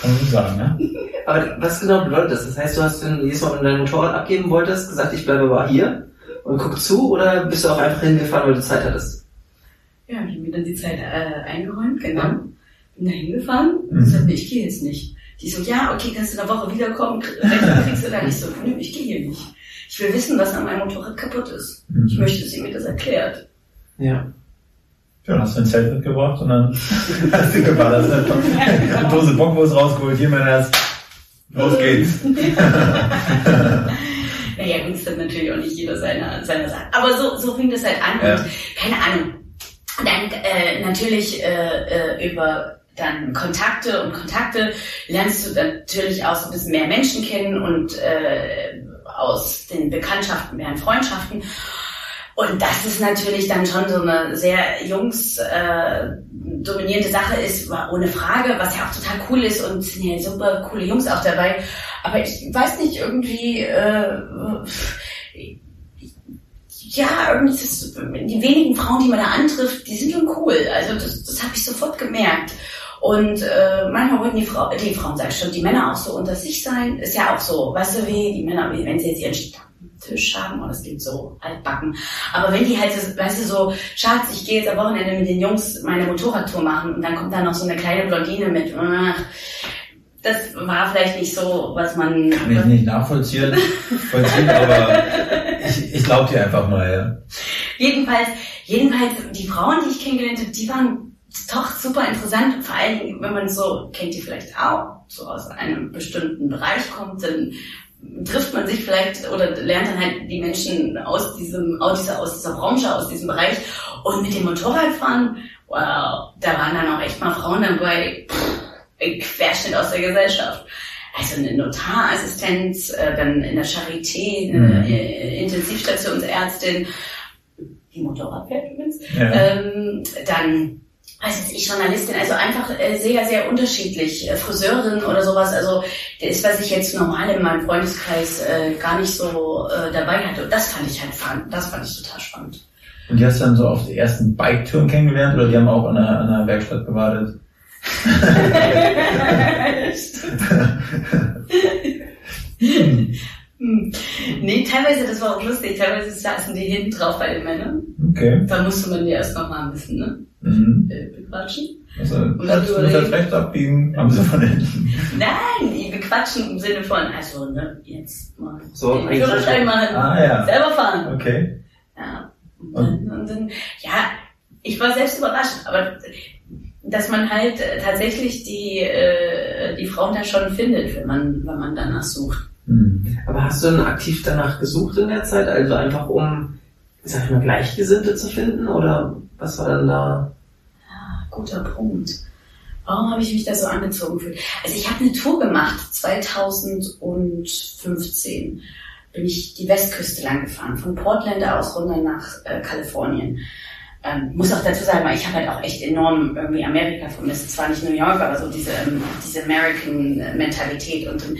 Kann man so sagen, ne? Aber was genau bedeutet das? Das heißt, du hast, wenn du jedes Mal, wenn du dein Motorrad abgeben wolltest, gesagt, ich bleibe aber hier und guck zu oder bist du auch einfach hingefahren, weil du Zeit hattest? Ja, ich mir dann die Zeit äh, eingeräumt, genau. Bin da hingefahren und Mhm. gesagt, nee, ich gehe jetzt nicht. Die so, ja, okay, kannst du in der Woche wiederkommen, kriegst du da nicht so. Nö, ich gehe hier nicht. Ich will wissen, was an meinem Motorrad kaputt ist. Ich Mhm. möchte, dass ihr mir das erklärt. Ja. Ja, dann hast du ein Zelt mitgebracht und dann hast du geballert. Eine Dose Bockwurst rausgeholt, hier mein Herz. Los geht's. Naja, gut, ist dann natürlich auch nicht jeder seiner, seiner Sache. Aber so, so fing das halt an Ja. und keine Ahnung. Dann äh, natürlich äh, äh, über dann Kontakte und Kontakte lernst du natürlich auch so ein bisschen mehr Menschen kennen und äh, aus den Bekanntschaften werden Freundschaften. Und das ist natürlich dann schon so eine sehr jungs äh, dominierende Sache ist, ohne Frage, was ja auch total cool ist und sind ja super coole Jungs auch dabei. Aber ich weiß nicht, irgendwie, äh, ja, irgendwie es, die wenigen Frauen, die man da antrifft, die sind schon cool. Also das, das habe ich sofort gemerkt. Und äh, manchmal wollten die, Frau, die Frauen, sag ich schon, die Männer auch so unter sich sein. Ist ja auch so, weißt du, wie die Männer, wenn sie jetzt ihren Stammtisch haben, und das klingt so altbacken. Aber wenn die halt, so, weißt du, so, Schatz, ich gehe jetzt am Wochenende mit den Jungs meine Motorradtour machen und dann kommt da noch so eine kleine Blondine mit. Ach, das war vielleicht nicht so, was man... Kann ich nicht nachvollziehen, vollziehen, aber ich, ich glaube dir einfach mal, ja. Jedenfalls, jedenfalls, die Frauen, die ich kennengelernt habe, die waren doch super interessant. Vor allen Dingen, wenn man so, kennt die vielleicht auch, so aus einem bestimmten Bereich kommt, dann trifft man sich vielleicht oder lernt dann halt die Menschen aus diesem, aus dieser, aus dieser Branche, aus diesem Bereich. Und mit dem Motorradfahren, wow, da waren dann auch echt mal Frauen dabei, pff, ein Querschnitt aus der Gesellschaft. Also eine Notarassistenz, äh, dann in der Charité, eine Mhm. äh, Intensivstationsärztin, die Motorrad fährt übrigens, Ja. ähm, dann jetzt ich, Journalistin, also einfach äh, sehr, sehr unterschiedlich. Äh, Friseurin oder sowas, also das ist, was ich jetzt normal in meinem Freundeskreis äh, gar nicht so äh, dabei hatte. Und das fand ich halt fun, das fand ich total spannend. Und die hast du dann so auf die ersten Bike-Touren kennengelernt oder die haben auch an einer, an einer Werkstatt gewartet? Hm. Nee, teilweise, das war auch lustig, teilweise saßen die hinten drauf bei den Männern. Okay. Da musste man die erst noch mal ein bisschen, ne? Mhm. äh, Bequatschen. Also, dann du musst überlegen. rechts abbiegen, haben sie von hinten. Nein, die bequatschen im Sinne von, also, ne, jetzt mal So, den eigentlich Führerschein machen, Ah, ja. selber fahren. Okay. Ja. Und dann, und dann, ja, ich war selbst überrascht, aber dass man halt äh, tatsächlich die, äh, die Frauen da schon findet, wenn man, wenn man danach sucht. Mhm. Aber hast du denn aktiv danach gesucht in der Zeit? Also einfach um, sag ich mal, Gleichgesinnte zu finden? Oder was war denn da? Ah, guter Punkt. Warum habe ich mich da so angezogen gefühlt? Also ich habe eine Tour gemacht, 2015 bin ich die Westküste lang gefahren, von Portland aus runter nach äh, Kalifornien. Ähm, muss auch dazu sagen, weil ich habe halt auch echt enorm irgendwie Amerika vermisst. Zwar nicht New York, aber so diese, ähm, diese American-Mentalität. Und ähm,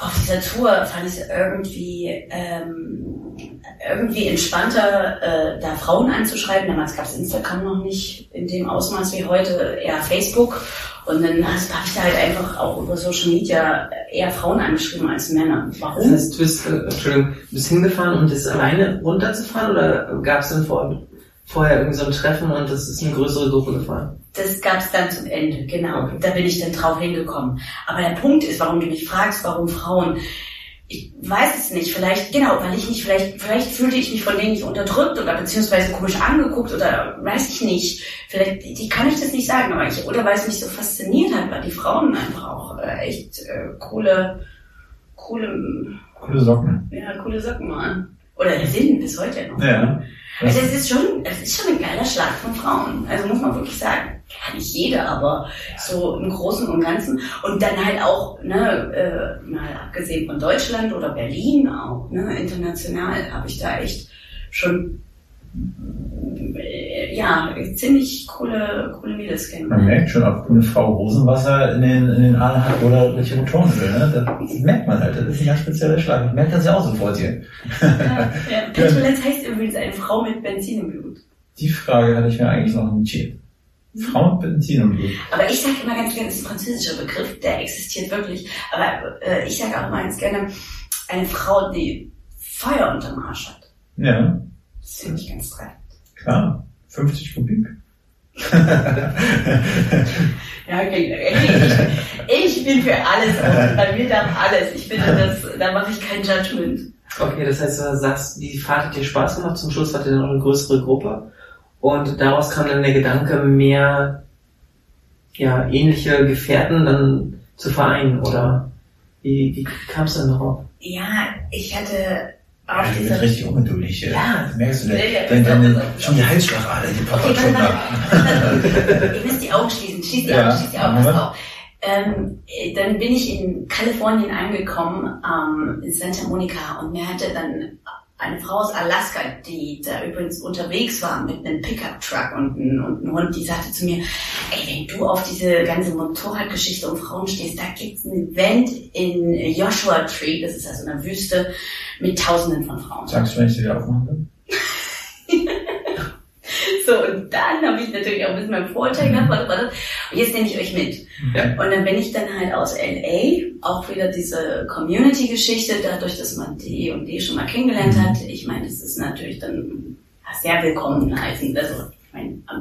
auf dieser Tour fand ich es irgendwie, ähm, irgendwie entspannter, äh, da Frauen anzuschreiben. Damals gab es Instagram noch nicht in dem Ausmaß wie heute, eher Facebook. Und dann habe ich da halt einfach auch über Social Media eher Frauen angeschrieben als Männer. Das Warum? heißt, du bist, äh, bist hingefahren, um das alleine runterzufahren oder gab es denn vor, vorher irgendwie so ein Treffen und das ist eine größere Gruppe gefahren. Das gab es dann zum Ende, genau. Da bin ich dann drauf hingekommen. Aber der Punkt ist, warum du mich fragst, warum Frauen. Ich weiß es nicht, vielleicht, genau, weil ich nicht, vielleicht, vielleicht fühlte ich mich von denen nicht unterdrückt oder beziehungsweise komisch angeguckt oder weiß ich nicht. Vielleicht, die kann ich das nicht sagen, aber ich, oder weil es mich so fasziniert hat, weil die Frauen einfach auch äh, echt äh, coole, coole, Coole Socken. ja, coole Socken waren. Oder sind bis heute noch. Ja. Also es ist schon, es ist schon ein geiler Schlag von Frauen. Also muss man wirklich sagen. Ja, nicht jeder, aber so im Großen und Ganzen. Und dann halt auch, ne, äh, mal abgesehen von Deutschland oder Berlin auch, ne, international habe ich da echt schon äh, ja, ziemlich coole, coole Mädels Man kennengelernt. merkt schon, ob eine Frau Rosenwasser in den, in den Adern hat oder welche Motorenöl. Ne? Das merkt man halt. Das ist ein ganz spezieller Schlag. Ich merke das ja auch sofort hier. Ja, ja. Petulenz heißt übrigens eine Frau mit Benzin im Blut. Die Frage hatte ich mir eigentlich noch notiert. Frau mit Benzin im Blut. Aber ich sage immer ganz gerne, das ist ein französischer Begriff, der existiert wirklich. Aber äh, ich sage auch immer ganz gerne, eine Frau, die Feuer unterm Arsch hat. Ja, Das finde ich ganz treffend. klar. 50 Kubik. Ja, okay. Ich, ich bin für alles offen. Bei mir darf alles. Ich finde, das, da mache ich kein Judgment. Okay, das heißt, du sagst, die Fahrt hat dir Spaß gemacht, zum Schluss hatte dann auch eine größere Gruppe und daraus kam dann der Gedanke, mehr ja, ähnliche Gefährten dann zu vereinen oder wie, wie kam es dann darauf? Ja, ich hatte Ja, du bist dieser... richtig ungeduldig. Ja. Merkst du, Ja, ja, auch so. schon die Halsschlagader, die Okay, poppert schon mal. Ihr müsst die Augen schließen. Schließt die Ja, Augen, schließt die Augen. Pass auf. Ähm, äh, dann bin ich in Kalifornien angekommen, ähm, in Santa Monica, und mir hatte dann eine Frau aus Alaska, die da übrigens unterwegs war mit einem Pickup-Truck und, ein- und einem Hund, die sagte zu mir, ey, wenn du auf diese ganze Motorradgeschichte um Frauen stehst, da gibt's ein Event in Joshua Tree, das ist also eine Wüste, mit tausenden von Frauen. Sagst du, wenn ich sie wieder aufmachen will? So, und dann habe ich natürlich auch ein bisschen meinen Vorteil warte. Und jetzt nehme ich euch mit. Ja. Und dann bin ich dann halt aus LA, auch wieder diese Community-Geschichte, dadurch, dass man die und die schon mal kennengelernt hat. Ich meine, das ist natürlich dann sehr willkommen heißen. Also,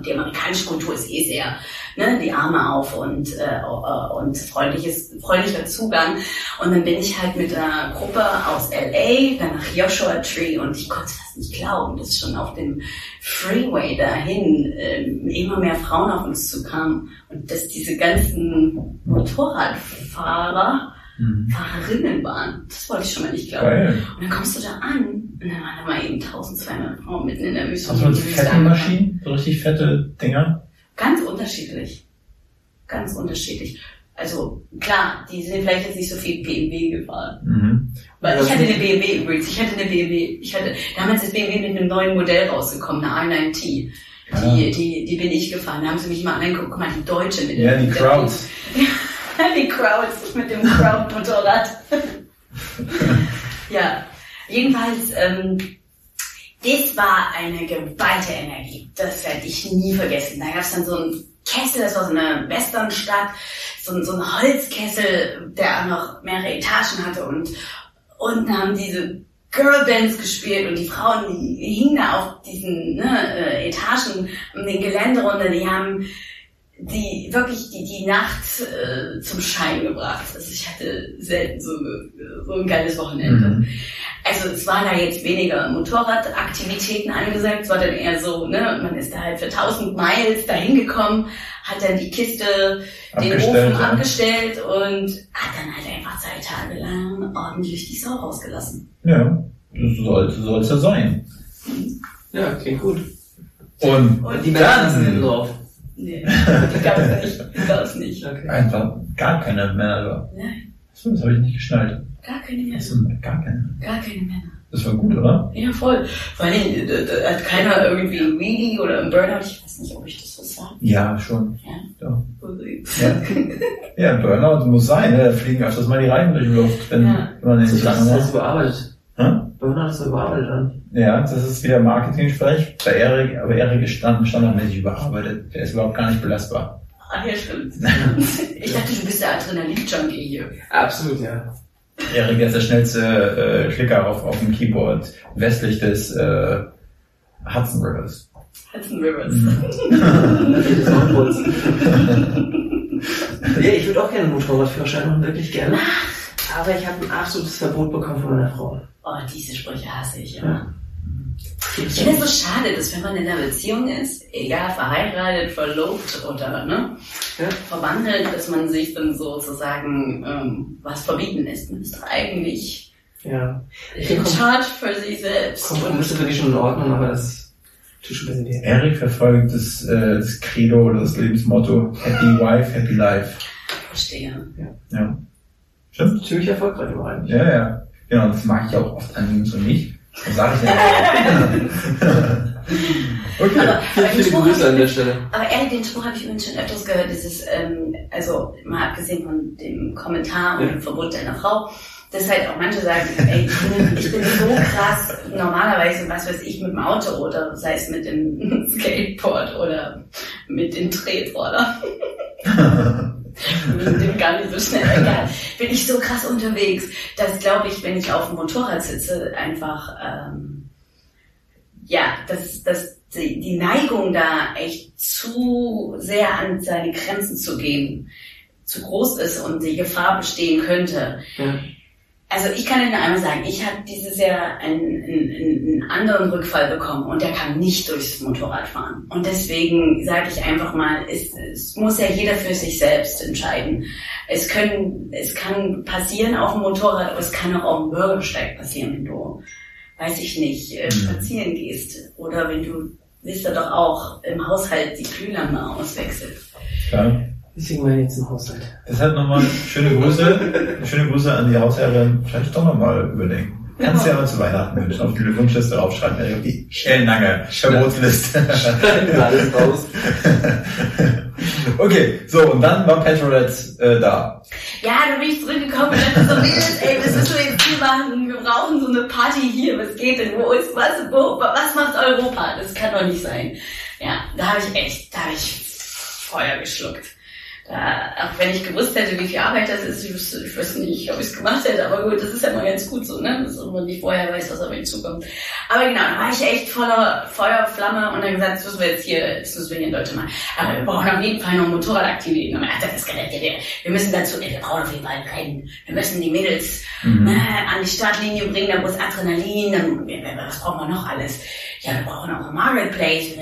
die amerikanische Kultur ist eh sehr, ne, die Arme auf und, äh, äh, und freundliches, freundlicher Zugang. Und dann bin ich halt mit einer Gruppe aus LA, dann nach Joshua Tree und ich konnte fast nicht glauben, dass schon auf dem Freeway dahin ähm, immer mehr Frauen auf uns zukamen und dass diese ganzen Motorradfahrer Mhm. Fahrerinnen waren. Das wollte ich schon mal nicht glauben. Geil. Und dann kommst du da an und dann waren da mal eben 1200 Frauen mitten in der Wüste. Und so die fette. Maschinen? So richtig fette Dinger? Ganz unterschiedlich. Ganz unterschiedlich. Also klar, die sind vielleicht jetzt nicht so viel BMW gefahren. Mhm. Weil ich hatte eine BMW übrigens. Ich hatte eine BMW. Ich hatte damals ist BMW mit einem neuen Modell rausgekommen, eine i9T. Die, Ah. die, die bin ich gefahren. Da haben sie mich mal angeguckt. Guck mal, die Deutsche mit Ja, die Crowds. die Crowds mit dem Crowd-Motorrad. ja, jedenfalls, ähm, das war eine geballte Energie. Das werde ich nie vergessen. Da gab es dann so einen Kessel, das war so eine Westernstadt, so, so ein Holzkessel, der auch noch mehrere Etagen hatte und unten haben diese Girlbands gespielt und die Frauen, die hingen da auf diesen ne, äh, Etagen um den Gelände runter, die haben die wirklich die, die Nacht äh, zum Schein gebracht. Also ich hatte selten so, so ein geiles Wochenende. Mhm. Also es waren da jetzt weniger Motorradaktivitäten angesagt, es war dann eher so, ne, man ist da halt für 1000 Miles dahin gekommen, hat dann die Kiste, den Ofen ja. abgestellt und hat dann halt einfach zwei Tage lang ordentlich die Sau rausgelassen. Ja, das sollte, sollte so sein. Ja, klingt gut. Und Und Die Männer sind drauf. Nee, die gab's nicht. Die gab's nicht. Okay. einfach gar keine Männer da. Nein, So, das habe ich nicht geschnallt. gar keine Männer. Sind gar keine. Gar keine Männer. Das war gut, oder? Ja, voll. Vor allem da hat keiner irgendwie einen Wheelie oder einen Burnout. Ich weiß nicht, ob ich das so sage. Ja, schon. Ja. Ja, ja Burnout muss sein. Ne? Da fliegen öfters mal die Reifen durch die Luft, wenn, Ja. wenn man nicht ist lange das macht. überarbeitet. Burnout ist überarbeitet an. Ja, das ist wieder Marketing-Sprech. Bei Erik, aber Erik ist stand, standardmäßig überarbeitet. Der ist überhaupt gar nicht belastbar. Ah, ja, stimmt. Ich dachte, du bist der Adrenalin-Junkie hier. Absolut, ja. Erik ist der schnellste äh, Klicker auf, auf dem Keyboard westlich des äh, Hudson Rivers. Hudson Rivers. Natürlich ist auch kurz. ja, ich würde auch gerne einen Motorradführerschein machen, wirklich gerne. Aber ich habe ein absolutes Verbot bekommen von meiner Frau. Oh, diese Sprüche hasse ich immer. Ich finde es so schade, dass wenn man in einer Beziehung ist, egal verheiratet, verlobt oder ne, Ja. verwandelt, dass man sich dann sozusagen ähm, was verbieten lässt. Man ist doch eigentlich Ja. In charge für sich selbst. Kompromisse finde ich schon in Ordnung, aber das tut schon ein bisschen weh. Erik verfolgt das, äh, das Credo oder das Lebensmotto Happy Wife, Happy Life. Verstehe. Ja. Stimmt? Ziemlich erfolgreich aber eigentlich. Ja, ja. Genau, das mag ich auch oft an Jungs und nicht. Das sage ich ja. Okay. Aber, Viele Spruch Grüße an der Stelle. Aber ehrlich, den Spruch habe ich übrigens schon öfters gehört. Das ist, ähm, also mal abgesehen von dem Kommentar und dem Verbot deiner Frau, dass halt auch manche sagen, ey, ich bin, ich bin so krass normalerweise, was weiß ich, mit dem Auto oder sei es mit dem Skateboard oder mit dem Tretroller. dem gar nicht so schnell, egal. Bin ich so krass unterwegs, dass glaube ich, wenn ich auf dem Motorrad sitze, einfach ähm, ja, dass, dass die, die Neigung da echt zu sehr an seine Grenzen zu gehen, zu groß ist und die Gefahr bestehen könnte. Ja. Also ich kann Ihnen einmal sagen, ich habe dieses Jahr einen, einen, einen anderen Rückfall bekommen und der kam nicht durchs Motorradfahren. Und deswegen sage ich einfach mal, es, es muss ja jeder für sich selbst entscheiden. Es, können, es kann passieren auf dem Motorrad, aber es kann auch auf dem Bürgersteig passieren, wenn du, weiß ich nicht, äh, spazieren gehst. Oder wenn du, wisst ihr doch auch, im Haushalt die Glühlampe auswechselt. Klar. Deswegen war ich jetzt im Haushalt. Deshalb nochmal schöne Grüße. Schöne Grüße an die Hausherrin. Vielleicht doch nochmal überdenken. Kannst du ja mal zu Weihnachten wünschen. Auf die Wunschliste aufschreiben. Erik, auf die ellenlange Verbotsliste. Alles raus. okay, so, und dann war Petrolette äh, da. Ja, da bin ich zurückgekommen und dachte so, Mädels, ey, was müssen wir jetzt hier machen? Wir brauchen so eine Party hier. Was geht denn? Wo ist, was, wo, was macht Europa? Das kann doch nicht sein. Ja, da habe ich echt, da habe ich Feuer geschluckt. Da, auch wenn ich gewusst hätte, wie viel Arbeit das ist, ich wüsste, ich wüsste nicht, ob ich es gemacht hätte, aber gut, das ist ja mal ganz gut so, ne? Dass man nicht vorher weiß, was auf mich zukommt. Aber genau, da war ich echt voller Feuerflamme und dann gesagt, das müssen wir jetzt hier, das müssen wir hier in Deutschland machen. Aber wir brauchen auf jeden Fall noch Motorradaktivitäten. Und ich dachte, das kann nicht, wir, wir müssen dazu, wir brauchen auf jeden Fall ein Rennen. Wir müssen die Mädels Mhm. äh, an die Startlinie bringen, da muss Adrenalin, dann, was brauchen wir noch alles? Ja, wir brauchen auch ein Marketplace,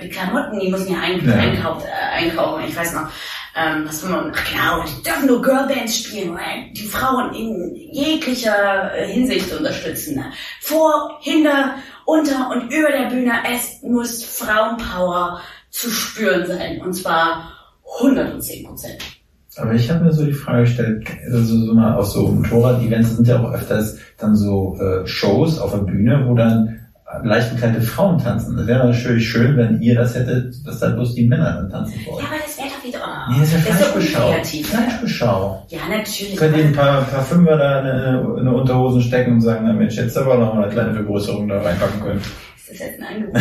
die Klamotten, die müssen ja, ein, Ja. einkauft, äh, einkaufen. Ich weiß noch, ähm, was wir, ach genau, die dürfen nur Girlbands spielen, weil die Frauen in jeglicher äh, Hinsicht unterstützen. ne? Vor, hinter, unter und über der Bühne, es muss Frauenpower zu spüren sein. Und zwar 110 Prozent. Aber ich habe mir so die Frage gestellt, also so mal auf so Motorrad-Events sind ja auch öfters dann so äh, Shows auf der Bühne, wo dann leicht bekleidete Frauen tanzen. Das wäre natürlich schön, wenn ihr das hättet, dass da bloß die Männer dann tanzen vor Ja, wieder, oh, Nee, das ist ja ist Fleischbeschau. Fleischbeschau. Ja, natürlich. Könnt ihr ein paar, paar Fünfer da in eine, in eine Unterhosen stecken und sagen, na Mensch, jetzt aber noch mal eine kleine Vergrößerung da reinpacken können. Ist das jetzt ein Angebot?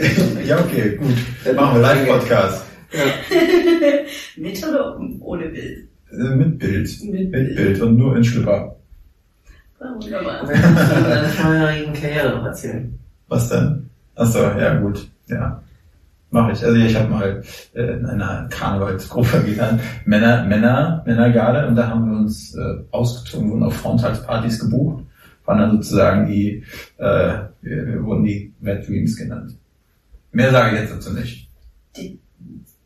Ist ja, okay, gut. Machen wir Live-Podcast. Mit oder ohne Bild? Äh, Mit Bild. Mit Mit Bild und nur in Schlüpper. Ja, Wunderbar. Können von deiner vorherigen Karriere noch erzählen. Was denn? Achso, ja gut. Ja. Mache ich. Also ich habe mal äh, in einer Karnevalsgruppe getan. Männer, Männer, Männergarde und da haben wir uns äh, ausgezogen, wurden auf Frauentagspartys gebucht. Waren dann sozusagen die, äh, wir, wir wurden die Red Dreams genannt. Mehr sage ich jetzt dazu nicht.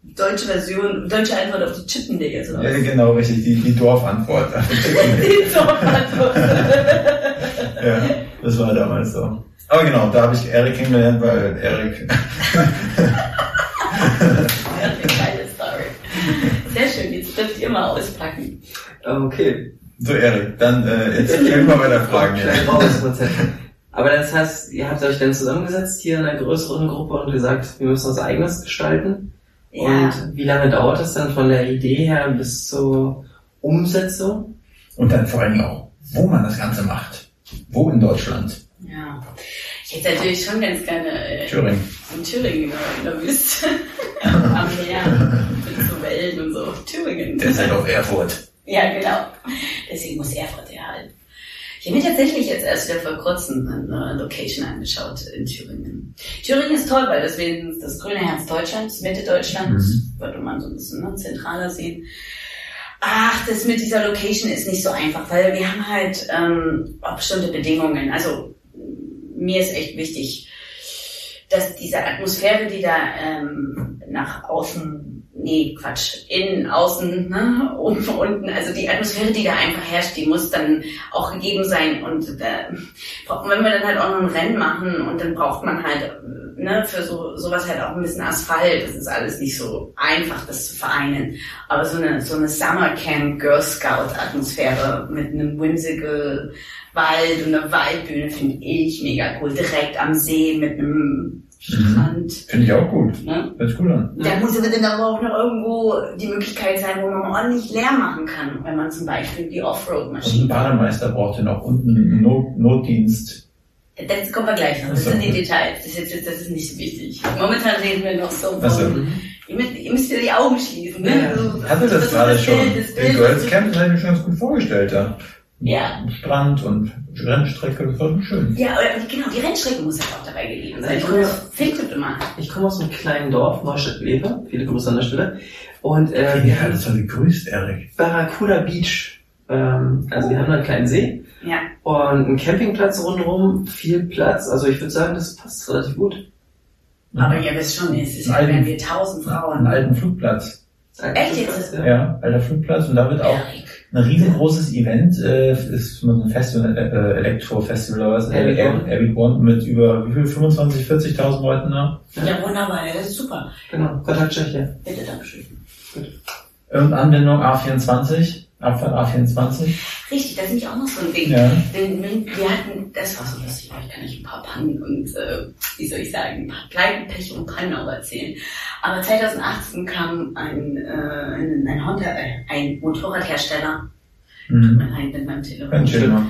Deutsche Version, deutsche Antwort auf die Chippendales oder Ja, genau, richtig, die, die Dorfantwort. Die Dorfantwort. ja, das war damals so. Aber genau, da habe ich Erik kennengelernt, weil Erik Ja, eine geile Story. Sehr schön, jetzt dürft ihr mal auspacken. Okay. So, Erik, dann äh, jetzt irgendwann weiter Fragen. Schnell raus. Aber das heißt, ihr habt euch dann zusammengesetzt hier in einer größeren Gruppe und gesagt, wir müssen was eigenes gestalten. Ja. Und wie lange dauert das dann von der Idee her bis zur Umsetzung? Und dann vor allem auch, wo man das Ganze macht. Wo in Deutschland? Ja. Ich hätte natürlich schon ganz gerne äh, Thüringen. in Thüringen in der- der Wüste. Am Meer. Mit so Wellen und so. Thüringen. Derzeit auf Erfurt. Ja, genau. Deswegen muss Erfurt erhalten. Ich habe mir tatsächlich jetzt erst wieder vor kurzem eine Location angeschaut in Thüringen. Thüringen ist toll, weil das wäre das grüne Herz Deutschlands, Mitte Deutschlands, würde man so ein bisschen ne, zentraler sehen. Ach, das mit dieser Location ist nicht so einfach, weil wir haben halt ähm, auch bestimmte Bedingungen. Also mir ist echt wichtig, dass diese Atmosphäre, die da ähm, nach außen, nee, Quatsch, innen, außen, ne, oben, unten, also die Atmosphäre, die da einfach herrscht, die muss dann auch gegeben sein. Und äh, wenn wir dann halt auch noch ein Rennen machen und dann braucht man halt ne, für so sowas halt auch ein bisschen Asphalt. Das ist alles nicht so einfach, das zu vereinen. Aber so eine so eine Summer Camp Girl Scout Atmosphäre mit einem whimsical Wald und einer Waldbühne finde ich mega cool. Direkt am See mit einem Strand. Finde ich auch gut. Ne? Hört sich gut an. Da muss aber dann aber auch noch irgendwo die Möglichkeit sein, wo man ordentlich Lärm machen kann, wenn man zum Beispiel die Und ein Offroad-Maschine. Bademeister braucht ja noch unten einen Not Notdienst. Das kommen wir gleich noch. Das so. sind die Details. Das ist, jetzt, das ist nicht so wichtig. Momentan reden wir noch so so. von, ihr, müsst, ihr müsst ja die Augen schließen. Ne? Ja. So, Ich hatte das, ist gerade das schon. Bild, das Den Bild, Girls das- Camp das habe ich mir schon ganz gut vorgestellt. Da. Ja. Strand und Rennstrecke, das war schön. Ja, aber genau, die Rennstrecke muss ja auch dabei gegeben sein. Ich komme- fehlt immer. Ich komme aus einem kleinen Dorf, Neustadt-Lewe, viele Grüße an der Stelle. Und äh, wir Ja, haben das war gegrüßt, Erik. Barracuda Beach. Ähm, also wir haben da einen kleinen See Ja. und einen Campingplatz rundherum, viel Platz. Also ich würde sagen, das passt relativ gut. Aber ihr wisst schon, es ist ja, Alten- wenn wir tausend Einen Frauen. alten Flugplatz. Echt jetzt? Ja. Ja, alter Flugplatz. Und da wird auch Erik. Ein riesengroßes Event, äh, ist ein Festival, äh, Elektro-Festival oder was, äh, Abbey One. Mit über, wie viel, 25, 40.000 Leuten da. Ja, wunderbar, das ist super. Genau, Kontakt Tschechien. Bitte, Dankeschön. Und Anwendung A24, Abfahrt A24. Richtig, das ist nämlich auch noch so ein Ding. Ja. Wenn, wenn, wir hatten, das war so lustig, ich nicht ein paar Pannen und, äh, wie soll ich sagen, ein paar Pleiten, Pech und Pannen auch erzählen. Aber 2018 kam ein, äh, ein, ein, Honda, äh, ein Motorradhersteller, Mhm. mein Heim mit meinem Telefon. Mal.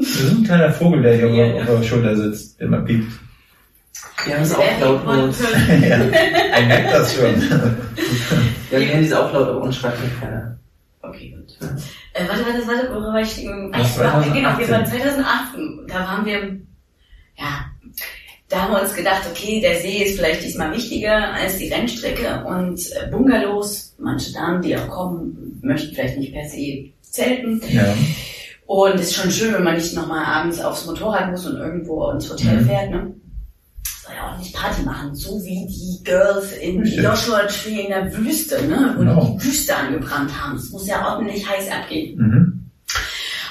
Das ist ein kleiner Vogel, der hier Ja, auf, der Schulter sitzt, der immer piept. Wir haben es auch laut die bei uns. ja, er merkt das schon. Ja, wir haben diese auch laut, aber uns schreibt nicht keiner. Okay, gut. Äh, warte, warte, warte, wo war ich? Ich war, 2018. genau, wir waren 2018. Da waren wir, ja, da haben wir uns gedacht, okay, der See ist vielleicht diesmal wichtiger als die Rennstrecke und äh, Bungalows, manche Damen, die auch kommen, möchten vielleicht nicht per se zelten. Ja. Und es ist schon schön, wenn man nicht nochmal abends aufs Motorrad muss und irgendwo ins Hotel Mhm. fährt, ne? Soll ja auch nicht Party machen, so wie die Girls in Richtig. Joshua Tree in der Wüste, ne? Wo Genau. die die Wüste angebrannt haben. Es muss ja ordentlich heiß abgehen. Mhm.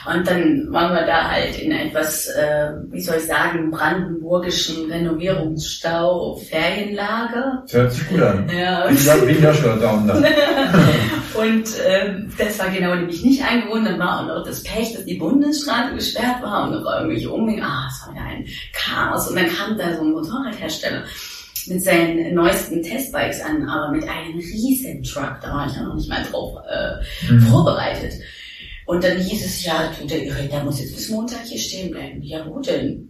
Und dann waren wir da halt in etwas, äh, wie soll ich sagen, brandenburgischen Renovierungsstau, Ferienlager. Das hört sich gut an. Ja, Wie gesagt, wie Joshua Down da. und ähm, das war genau nämlich nicht eingewohnt. Dann war auch noch das Pech, dass die Bundesstraße gesperrt war und noch irgendwelche Umwege. Ah, es war wieder ein Chaos. Und dann kam da so ein Motorradhersteller mit seinen neuesten Testbikes an, aber mit einem riesen Truck. Da war ich ja noch nicht mal drauf äh, Mhm. vorbereitet. Und dann hieß es ja, du, der muss jetzt bis Montag hier stehen bleiben. Ja, wo denn?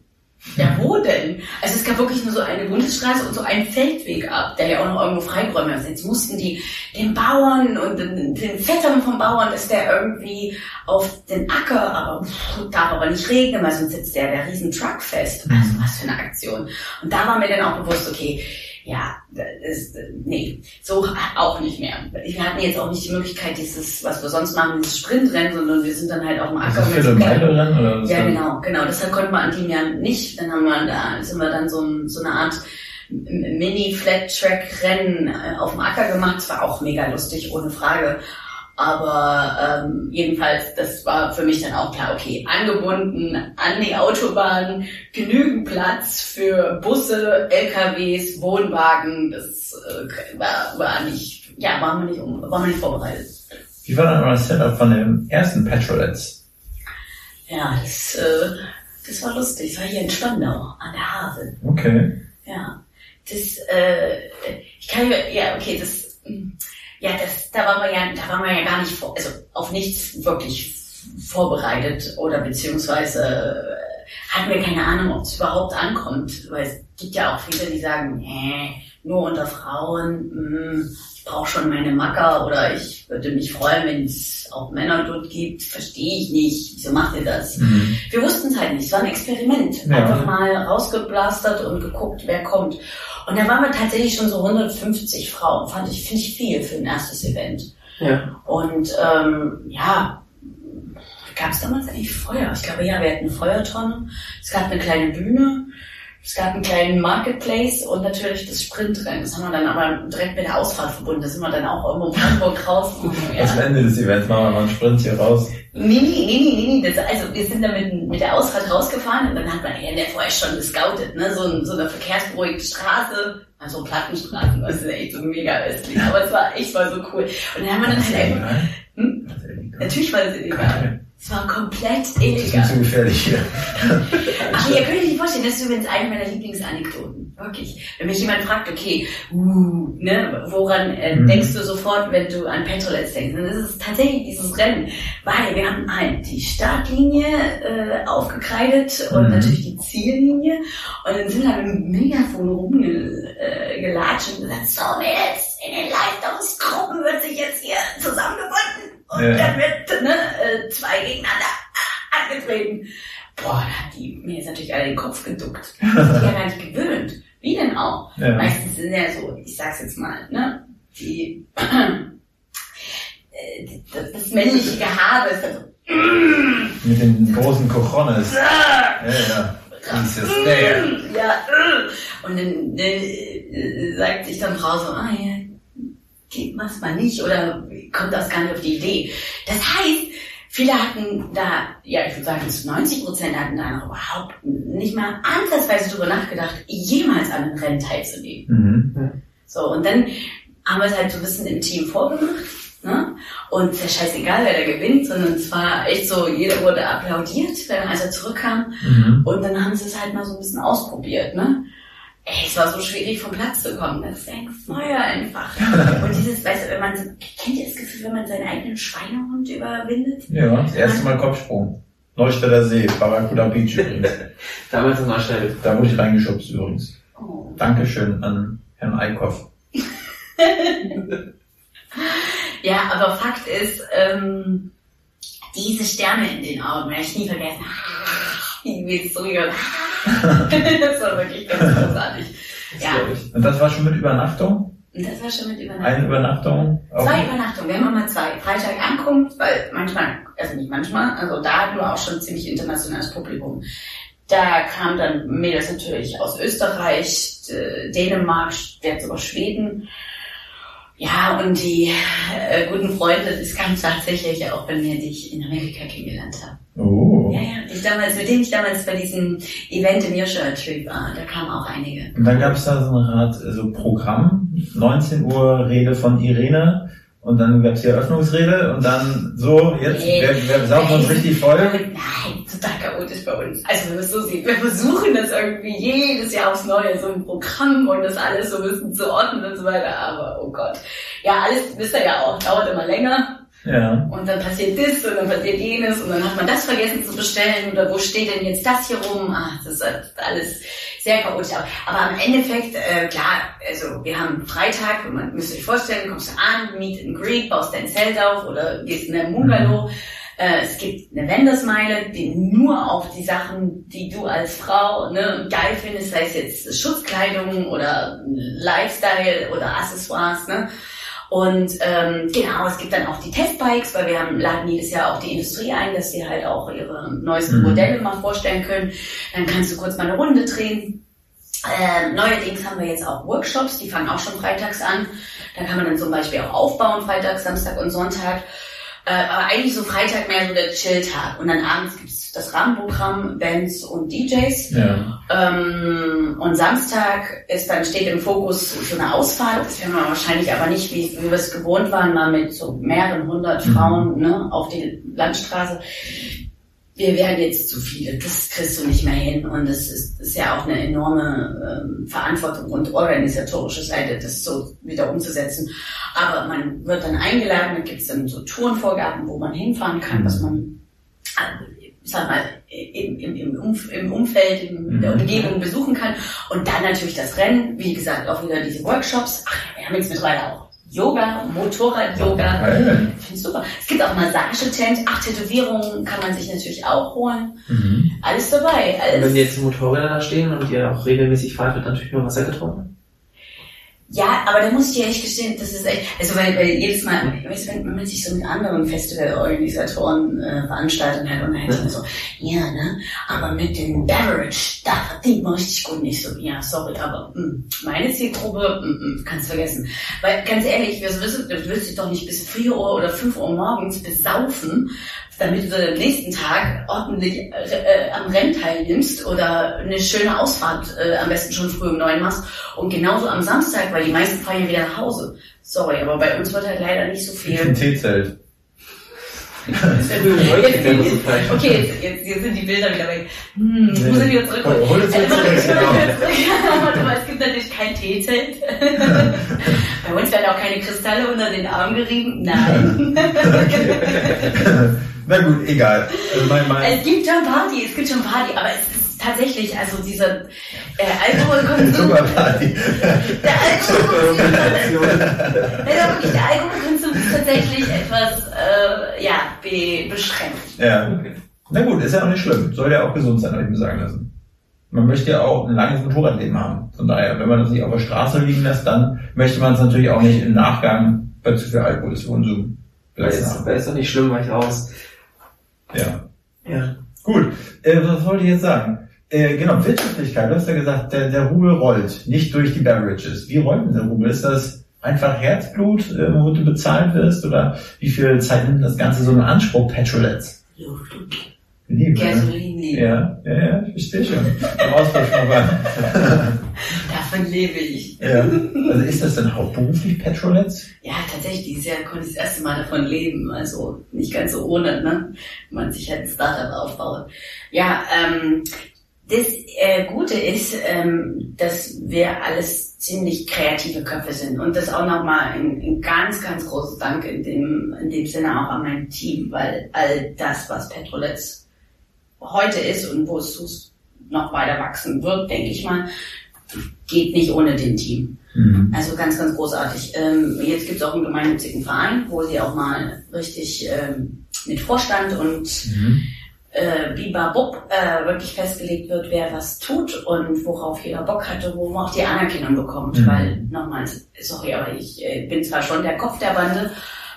Ja, wo denn? Also es gab wirklich nur so eine Bundesstraße und so einen Feldweg ab, der ja auch noch irgendwo freigeräumt ist. Jetzt mussten die den Bauern und den, den Vettern vom Bauern, dass der irgendwie auf den Acker, aber pff, darf aber nicht regnen, weil sonst sitzt der der riesen Truck fest. Also was für eine Aktion. Und da war mir dann auch bewusst, okay, ja, das ist, nee, so auch nicht mehr. Wir hatten jetzt auch nicht die Möglichkeit, dieses, was wir sonst machen, dieses Sprintrennen, sondern wir sind dann halt auf dem Ist Acker. das mit für so eine kleinen- Meile rennen oder was? ja, genau, genau. Deshalb konnten wir an dem Jahr nicht. Dann haben wir da, sind wir dann so, so eine Art Mini-Flat-Track-Rennen äh, auf dem Acker gemacht. Das war auch mega lustig, ohne Frage. Aber ähm, jedenfalls, das war für mich dann auch klar, okay, angebunden an die Autobahn, genügend Platz für Busse, LKWs, Wohnwagen. Das äh, war, war nicht, ja, waren wir nicht, waren wir nicht vorbereitet. Wie war dann das Setup von den ersten Petrolettes? Ja, das, äh, das war lustig. Das war hier in Spandau, an der Havel. Okay. Ja, das, äh, ich kann ja, okay, das, mm, ja, das, da waren wir ja, da waren wir ja gar nicht vor, also auf nichts wirklich vorbereitet oder beziehungsweise äh, hatten wir keine Ahnung, ob es überhaupt ankommt, weil es gibt ja auch viele, die sagen, nee, nur unter Frauen, hm, ich brauche schon meine Macker oder ich würde mich freuen, wenn es auch Männer dort gibt, verstehe ich nicht, wieso macht ihr das? Mhm. Wir wussten es halt nicht, es war ein Experiment. Ja. Einfach mal rausgeblastert und geguckt, wer kommt. Und da waren wir tatsächlich schon so 150 Frauen, fand ich, finde ich viel für ein erstes Event. Ja. Und ähm, ja, gab es damals eigentlich Feuer? Ich glaube ja, wir hatten eine Feuertonne, es gab eine kleine Bühne, es gab einen kleinen Marketplace und natürlich das Sprintrennen. Das haben wir dann aber direkt mit der Ausfahrt verbunden. Da sind wir dann auch irgendwo in Hamburg raus. Ja. Am Ende des Events machen wir mal einen Sprint hier raus. Nee, nee, nee, nee, nee. Das, also wir sind da mit, der Ausfahrt rausgefahren und dann hat man ja der vorher schon gescoutet, ne? So, so eine verkehrsberuhigte Straße, also Plattenstraßen, das ist echt so mega östlich. Aber es war echt mal so cool. Und dann haben wir dann halt einfach. Hm? Natürlich war das illegal. Es war komplett Das ist illegal. zu gefährlich hier. Ach, ihr könnt euch nicht vorstellen, das ist übrigens eine meiner Lieblingsanekdoten. Wirklich. Wenn mich jemand fragt, okay, uh, ne, woran äh, Mhm. denkst du sofort, wenn du an Petrolets denkst? Dann ist es tatsächlich dieses Rennen. Weil wir haben halt die Startlinie äh, aufgekreidet und Mhm. natürlich die Ziellinie. Und dann sind wir mit dem Megafon rumgelatscht äh, und gesagt, so Mädels, in den Leistungsgruppen wird sich jetzt hier zusammengebunden. Und Ja. dann wird ne, äh, zwei gegeneinander angetreten. Boah, da hat die mir jetzt natürlich alle den Kopf geduckt. Die sind ja gar nicht gewöhnt. Wie denn auch? Ja. Meistens sind ja so, ich sag's jetzt mal, ne, die, äh, das, das männliche Gehabe ist dann so, Mit den großen Cojones. Ja, ja. There. ja, äh. und dann äh, sagt sich dann Frau so, ah ja, geht, mach's mal nicht oder kommt das gar nicht auf die Idee. Das heißt, viele hatten da, ja, ich würde sagen, zu 90 Prozent hatten da noch überhaupt nicht mal ansatzweise drüber nachgedacht, jemals an einem Rennen teilzunehmen. Mhm. So, und dann haben wir es halt so ein bisschen im Team vorgemacht. Ne? Und es ist ja scheißegal, wer da gewinnt, sondern es war echt so, jeder wurde applaudiert, wenn- als er zurückkam. Mhm. Und dann haben sie es halt mal so ein bisschen ausprobiert, ne? Ey, es war so schwierig vom Platz zu kommen. Das ist ein Feuer einfach. Und dieses, weißt du, wenn man, so- kennt ihr das Gefühl, wenn man seinen eigenen Schweinehund überwindet? Ja, das erste Mal Kopfsprung. Neustädter See, Barracuda Beach übrigens. Damals in Neustadt. Da wurde ich reingeschubst übrigens. Oh. Dankeschön an Herrn Eickhoff. Ja, aber Fakt ist, ähm, diese Sterne in den Augen, werde ich nie vergessen. Wie es so Das war wirklich ganz großartig. Ja, Und das war schon mit Übernachtung? und das war schon mit Übernachtung. Eine Übernachtung? Zwei Übernachtungen, wir haben immer zwei. Freitag ankommt, weil manchmal, also nicht manchmal, also da hatten wir auch schon ziemlich internationales Publikum. Da kamen dann Mädels natürlich aus Österreich, Dänemark, jetzt sogar Schweden. Ja, und die äh, guten Freunde, das kam tatsächlich auch bei mir, die ich in Amerika kennengelernt habe. Oh. Ja, ja, ich damals, mit denen ich damals bei diesem Event im Joshua Tree war, da kamen auch einige. Und dann gab es da so eine Art äh, so Programm, 19 Uhr Rede von Irene und dann gab es die Eröffnungsrede und dann so, jetzt, Nee. wir, wir saugen uns richtig voll. Nein, total chaotisch bei uns. Also wenn man es so sieht, wir versuchen das irgendwie jedes Jahr aufs Neue, so ein Programm und das alles so ein bisschen zu ordnen und so weiter, aber oh Gott. Ja, alles, wisst ihr ja auch, dauert immer länger Ja. und dann passiert das und dann passiert jenes und dann hat man das vergessen zu bestellen oder wo steht denn jetzt das hier rum? Ach, das ist alles sehr chaotisch. Aber, im Endeffekt, äh, klar, also wir haben Freitag, man müsst euch vorstellen, kommst du an, meet and greet, baust dein Zelt auf oder gehst in ein Bungalow. Äh, es gibt eine Wendersmeile, die nur auf die Sachen, die du als Frau ne, geil findest, sei es jetzt Schutzkleidung oder Lifestyle oder Accessoires, ne? Und ähm, genau, es gibt dann auch die Testbikes, weil wir haben, laden jedes Jahr auch die Industrie ein, dass sie halt auch ihre neuesten Mhm. Modelle mal vorstellen können. Dann kannst du kurz mal eine Runde drehen. Äh, neuerdings haben wir jetzt auch Workshops, die fangen auch schon freitags an. Da kann man dann zum Beispiel auch aufbauen, Freitag, Samstag und Sonntag. Äh, aber eigentlich so Freitag mehr so der Chill-Tag. Und dann abends gibt's das Rahmenprogramm, Bands und DJs. Ja. Ähm, und Samstag ist dann steht im Fokus so eine Ausfahrt. Das werden wir wahrscheinlich aber nicht, wie, wie wir es gewohnt waren, mal mit so mehreren hundert Mhm. Frauen ne, auf die Landstraße. Wir werden jetzt zu viele, das kriegst du nicht mehr hin. Und es ist, ist ja auch eine enorme ähm, Verantwortung und organisatorische Seite, das so wieder umzusetzen. Aber man wird dann eingeladen, da gibt's dann so Tourenvorgaben, wo man hinfahren kann, was man ich sag mal, im, im, im, Umf im Umfeld, in der Mhm. Umgebung besuchen kann. Und dann natürlich das Rennen, wie gesagt, auch wieder diese Workshops. Ach, wir haben jetzt mittlerweile auch Yoga, Motorrad-Yoga. Geil. Ich finde super. Es gibt auch Massagetent, ach, Tätowierungen kann man sich natürlich auch holen. Mhm. Alles dabei. Und wenn Alles. jetzt die Motorräder da stehen und ihr auch regelmäßig fahrt, wird natürlich nur Wasser getrunken. Ja, aber da muss ich dir ehrlich gestehen, das ist echt, also weil, weil jedes Mal, wenn, man sich so mit anderen Festivalorganisatoren äh, veranstaltet hat und man so, ja, ne, aber mit dem Beverage, da verdient man richtig gut nicht so, ja, sorry, aber mh, meine Zielgruppe, mh, mh, kannst vergessen. Weil ganz ehrlich, du willst dich doch nicht bis 4 Uhr oder 5 Uhr morgens besaufen, damit du am nächsten Tag ordentlich äh, äh, am Rennen teilnimmst oder eine schöne Ausfahrt äh, am besten schon früh um neun machst und genauso am Samstag, weil die meisten fahren ja wieder nach Hause. Sorry, aber bei uns wird halt leider nicht so viel. Teezelt. Okay, jetzt, jetzt, jetzt sind die Bilder wieder weg. Hm, muss ich wieder zurück. Hol- hol das Also, jetzt warte, zurück, genau. warte mal, es gibt natürlich kein Teezelt. Bei uns werden auch keine Kristalle unter den Arm gerieben. Nein. Na gut, egal. Also mein, mein, Es gibt schon Party, es gibt schon Party, aber es ist tatsächlich, also dieser äh, Alkoholkonsum, der Alkoholkonsum, wirklich, der Alkoholkonsum ist tatsächlich etwas, äh, ja, be beschränkt. Ja. Na gut, ist ja auch nicht schlimm. Soll ja auch gesund sein, habe ich mir sagen lassen. Man möchte ja auch ein langes Motorradleben haben. Von daher, wenn man das nicht auf der Straße liegen lässt, dann möchte man es natürlich auch nicht im Nachgang bei zu viel Alkoholkonsum belassen ist, ist doch nicht schlimm, weil ich aus. Ja. Ja. Gut, äh, was wollte ich jetzt sagen? Äh, genau, Wirtschaftlichkeit. Du hast ja gesagt, der, der Rubel rollt, nicht durch die Beverages. Wie rollt denn der Rubel? Ist das einfach Herzblut, äh, wo du bezahlt wirst? Oder wie viel Zeit nimmt das Ganze so in Anspruch, und Liebe. ne? Gasolin lieben. Ja, ja, ja, ich verstehe schon. Im Austausch mal Davon lebe ich. Ja. Also ist das denn hauptberuflich Petrolettes? Ja, tatsächlich, dieses Jahr konnte ich das erste Mal davon leben. Also nicht ganz so ohne, ne? Wenn man sich halt ein Startup aufbaut. Ja, ähm, das äh, Gute ist, ähm, dass wir alles ziemlich kreative Köpfe sind. Und das auch nochmal ein, ein ganz, ganz großes Dank in dem, in dem Sinne auch an mein Team, weil all das, was Petrolets heute ist und wo es noch weiter wachsen wird, denke ich mal, geht nicht ohne den Team. Mhm. Also ganz, ganz großartig. Ähm, jetzt gibt es auch einen gemeinnützigen Verein, wo sie auch mal richtig ähm, mit Vorstand und Mhm. Äh, Bibabub äh, wirklich festgelegt wird, wer was tut und worauf jeder Bock hatte, wo man auch die Anerkennung bekommt. Mhm. Weil, nochmal, sorry, aber ich äh, bin zwar schon der Kopf der Bande,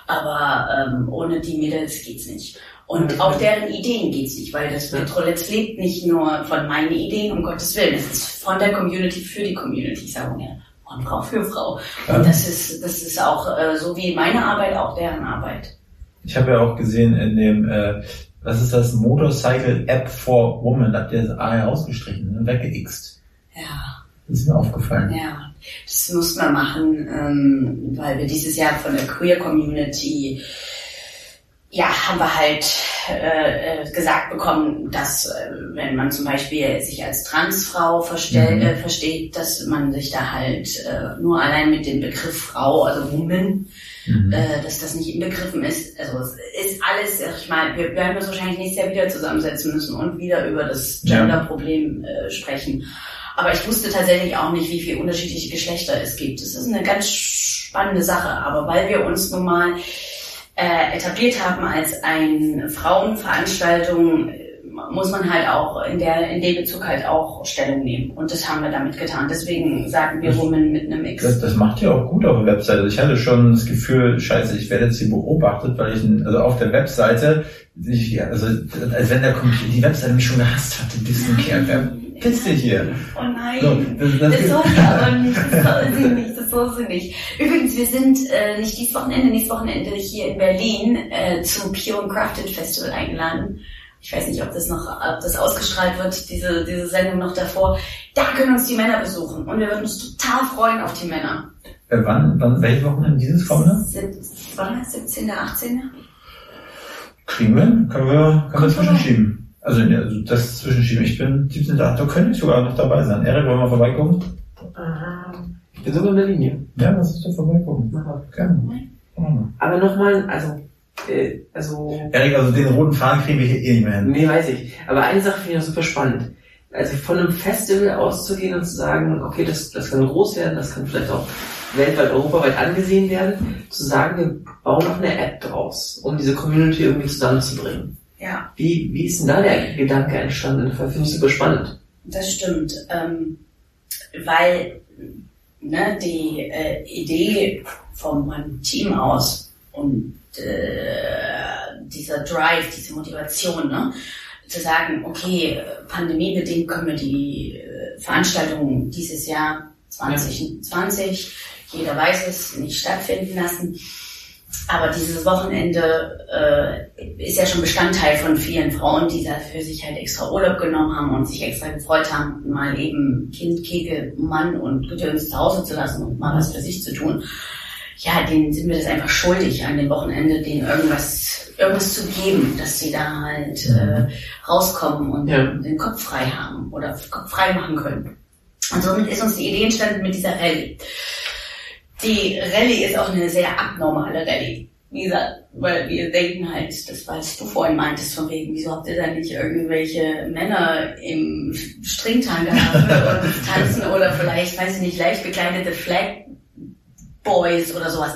aber ähm, ohne die Mädels geht's nicht. Und auch deren Ideen geht's nicht, weil das Ja. Petroletz lebt nicht nur von meinen Ideen, um Gottes Willen. Es ist von der Community für die Community, ich sage ja. Von Frau für Frau. Und das ist, das ist auch äh, so wie meine Arbeit, auch deren Arbeit. Ich habe ja auch gesehen in dem, äh, was ist das, Motorcycle App for Women, da habt ihr das A herausgestrichen, ne? weggeixt. Ja. Das ist mir aufgefallen. Ja, das mussten wir machen, ähm, weil wir dieses Jahr von der Queer Community, ja, haben wir halt äh, äh, gesagt bekommen, dass äh, wenn man zum Beispiel sich als Transfrau verstell, Mhm. äh, versteht, dass man sich da halt äh, nur allein mit dem Begriff Frau, also Woman, Mhm. äh, dass das nicht inbegriffen ist. Also es ist alles, sag ich mal, wir werden uns wahrscheinlich nächstes Jahr wieder zusammensetzen müssen und wieder über das. Gender-Problem äh, sprechen. Aber ich wusste tatsächlich auch nicht, wie viele unterschiedliche Geschlechter es gibt. Das ist eine ganz spannende Sache. Aber weil wir uns nun mal äh, etabliert haben als eine Frauenveranstaltung, muss man halt auch in der in dem Bezug halt auch Stellung nehmen. Und das haben wir damit getan. Deswegen sagen wir Women mit einem X. Das, das macht ihr auch gut auf der Webseite. Also ich hatte schon das Gefühl, scheiße, ich werde jetzt hier beobachtet, weil ich, also auf der Webseite, ich, ja, also als wenn der die Webseite mich schon gehasst hatte, diesen Kerl, wer pisst dich hier? Oh nein. So, das, das, Das soll sie aber nicht, das soll sie nicht, das soll sie nicht. Übrigens, wir sind äh, nicht dieses Wochenende, nächstes Wochenende hier in Berlin äh, zum Pure and Crafted Festival eingeladen. Ich weiß nicht, ob das noch, ob das ausgestrahlt wird, diese, diese Sendung noch davor. Da können uns die Männer besuchen und wir würden uns total freuen auf die Männer. äh, wann, wann, welche Wochenende dieses kommende? Sieb- Wann? 17., 18.? Kriegen wir? Können wir, können wir zwischenschieben? Also, also das zwischenschieben. Ich bin 17. Da könnte ich sogar noch dabei sein. Erik, wollen wir vorbeikommen? Ich bin sogar in der Linie. Ja, lass uns doch vorbeikommen. Gerne. Aber nochmal, also äh, also Erik, also den roten Faden kriegen wir hier eh nicht mehr hin. Nee, weiß ich. Aber eine Sache finde ich noch super spannend. Also von einem Festival auszugehen und zu sagen, okay, das, das kann groß werden, das kann vielleicht auch weltweit, europaweit angesehen werden, zu sagen, wir bauen noch eine App draus, um diese Community irgendwie zusammenzubringen. Ja, Wie, wie ist denn da der Gedanke entstanden? Das finde ich super spannend. das stimmt. Ähm, weil ne, die äh, Idee von meinem Team aus und äh, dieser Drive, diese Motivation, ne, zu sagen, okay, pandemiebedingt können wir die äh, Veranstaltung dieses Jahr 2020, jeder weiß es, nicht stattfinden lassen. Aber dieses Wochenende äh, ist ja schon Bestandteil von vielen Frauen, die dafür sich halt extra Urlaub genommen haben und sich extra gefreut haben, mal eben Kind, Kegel, Mann und Gedöns zu Hause zu lassen und mal was für sich zu tun. Ja, denen sind wir das einfach schuldig, an dem Wochenende denen irgendwas, irgendwas zu geben, dass sie da halt äh, rauskommen und Ja. den Kopf frei haben oder Kopf frei machen können. Und somit ist uns die Idee entstanden mit dieser Rallye. Die Rallye ist auch eine sehr abnormale Rallye. Wie gesagt, weil wir denken halt, das was du vorhin meintest, von wegen, wieso habt ihr da nicht irgendwelche Männer im Stringtanga und tanzen oder vielleicht, weiß ich nicht, leicht bekleidete Flag Boys oder sowas.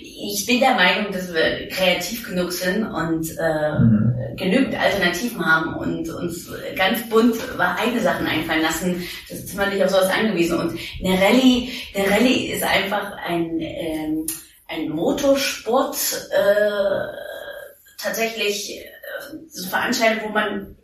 Ich bin der Meinung, dass wir kreativ genug sind und äh, Mhm. genügend Alternativen haben und uns ganz bunt eigene Sachen einfallen lassen. Das ist man nicht auf sowas angewiesen. Und eine Rallye, eine Rallye ist einfach ein, ähm, ein Motorsport, äh, tatsächlich äh, so Veranstaltung, wo man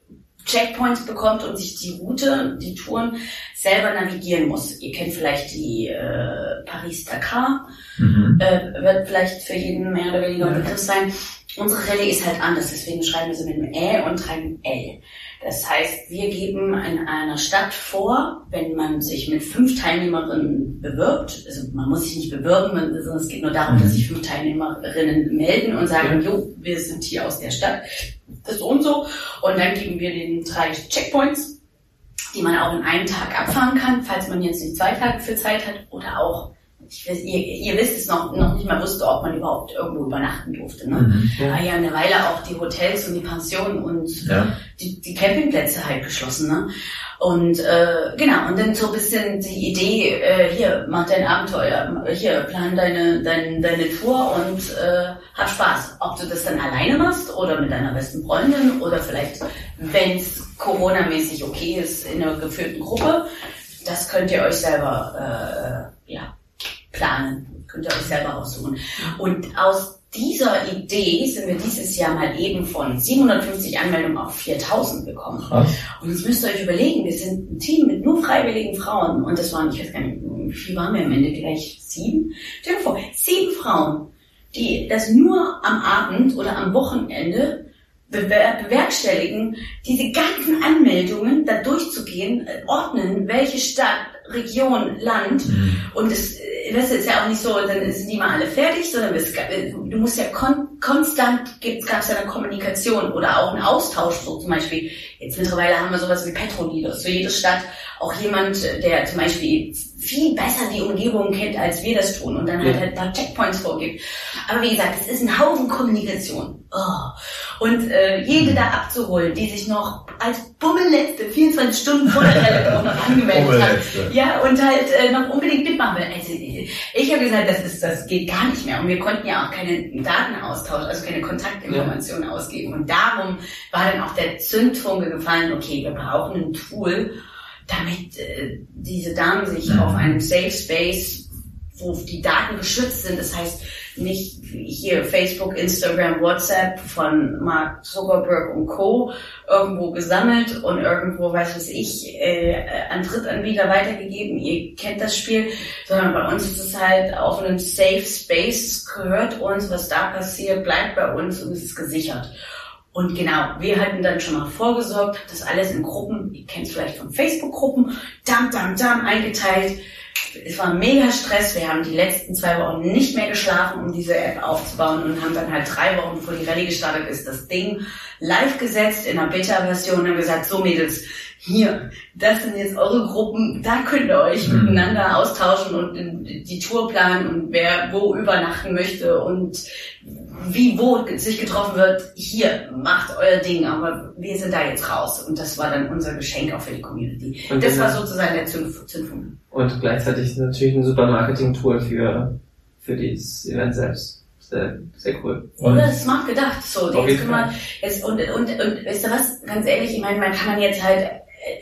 Checkpoints bekommt und sich die Route, die Touren selber navigieren muss. Ihr kennt vielleicht die äh, Paris-Dakar Mhm. äh, wird vielleicht für jeden mehr oder weniger ein Begriff sein. Unsere Rallye ist halt anders, deswegen schreiben wir sie mit einem Ä und schreiben L. Das heißt, wir geben in einer Stadt vor, wenn man sich mit fünf Teilnehmerinnen bewirbt, also man muss sich nicht bewirben, sondern es geht nur darum, dass sich fünf Teilnehmerinnen melden und sagen, jo, wir sind hier aus der Stadt, das so und so. Und dann geben wir den drei Checkpoints, die man auch in einem Tag abfahren kann, falls man jetzt nicht zwei Tage für Zeit hat oder auch ich weiß, ihr, ihr wisst es noch, noch nicht mal wusste, ob man überhaupt irgendwo übernachten durfte. Ne? Mhm. Ja. War ja eine Weile auch die Hotels und die Pensionen und Ja. die, die Campingplätze halt geschlossen. Ne? Und äh, genau, und dann so ein bisschen die Idee, äh, hier, mach dein Abenteuer, hier, plan deine, deine, deine Tour und äh, hab Spaß. Ob du das dann alleine machst oder mit deiner besten Freundin oder vielleicht, wenn es Corona-mäßig okay ist, in einer geführten Gruppe, das könnt ihr euch selber äh, ja, planen. Könnt ihr euch selber aussuchen. Und aus dieser Idee sind wir dieses Jahr mal eben von 750 Anmeldungen auf 4000 gekommen. Krass. Und jetzt müsst ihr euch überlegen, wir sind ein Team mit nur freiwilligen Frauen und das waren, ich weiß gar nicht, wie viel waren wir am Ende, gleich sieben? Stell dir vor, sieben Frauen, die das nur am Abend oder am Wochenende bewer bewerkstelligen, diese ganzen Anmeldungen da durchzugehen, ordnen, welche Stadt, Region, Land und es, das ist ja auch nicht so, dann sind die mal alle fertig, sondern es, du musst ja kon konstant, gab es ja eine Kommunikation oder auch einen Austausch, so zum Beispiel, jetzt mittlerweile haben wir sowas wie Petrolidos, für jede Stadt auch jemand, der zum Beispiel viel besser die Umgebung kennt, als wir das tun und dann halt, Ja. halt da Checkpoints vorgibt. Aber wie gesagt, es ist ein Haufen Kommunikation. Oh. Und äh, jede da abzuholen, die sich noch als Bummelletzte 24 Stunden vor der Rallye noch angemeldet hat. Ja, und halt äh, noch unbedingt mitmachen will. Also, ich habe gesagt, das, ist, das geht gar nicht mehr. Und wir konnten ja auch keine Datenaustausch, also keine Kontaktinformationen ausgeben. Und darum war dann auch der Zündfunke gefallen, okay, wir brauchen ein Tool, damit äh, diese Damen sich Mhm. auf einem Safe Space, wo die Daten geschützt sind, das heißt nicht hier Facebook, Instagram, WhatsApp von Mark Zuckerberg und Co. irgendwo gesammelt und irgendwo, weiß was ich, äh, an Drittanbieter weitergegeben. Ihr kennt das Spiel, sondern bei uns ist es halt auf einem Safe Space, gehört uns, was da passiert, bleibt bei uns und es ist gesichert. Und genau, wir hatten dann schon mal vorgesorgt, das alles in Gruppen, ihr kennt es vielleicht von Facebook-Gruppen, dam, dam, dam, eingeteilt. Es war mega Stress. Wir haben die letzten zwei Wochen nicht mehr geschlafen, um diese App aufzubauen und haben dann halt drei Wochen, bevor die Rallye gestartet ist, das Ding live gesetzt in einer Beta-Version und haben gesagt, so Mädels, hier, das sind jetzt eure Gruppen, da könnt ihr euch Mhm. miteinander austauschen und die Tour planen und wer wo übernachten möchte und wie wo sich getroffen wird, hier, macht euer Ding, aber wir sind da jetzt raus. Und das war dann unser Geschenk auch für die Community. Und das genau- war sozusagen der Zündf- Zündfunken. Und gleichzeitig natürlich ein super Marketing-Tool für, für dieses Event selbst. Sehr, sehr cool. Und Oder smart gedacht, so, jetzt können wir, jetzt, und, und, und, weißt du was, ganz ehrlich, ich meine, man kann man jetzt halt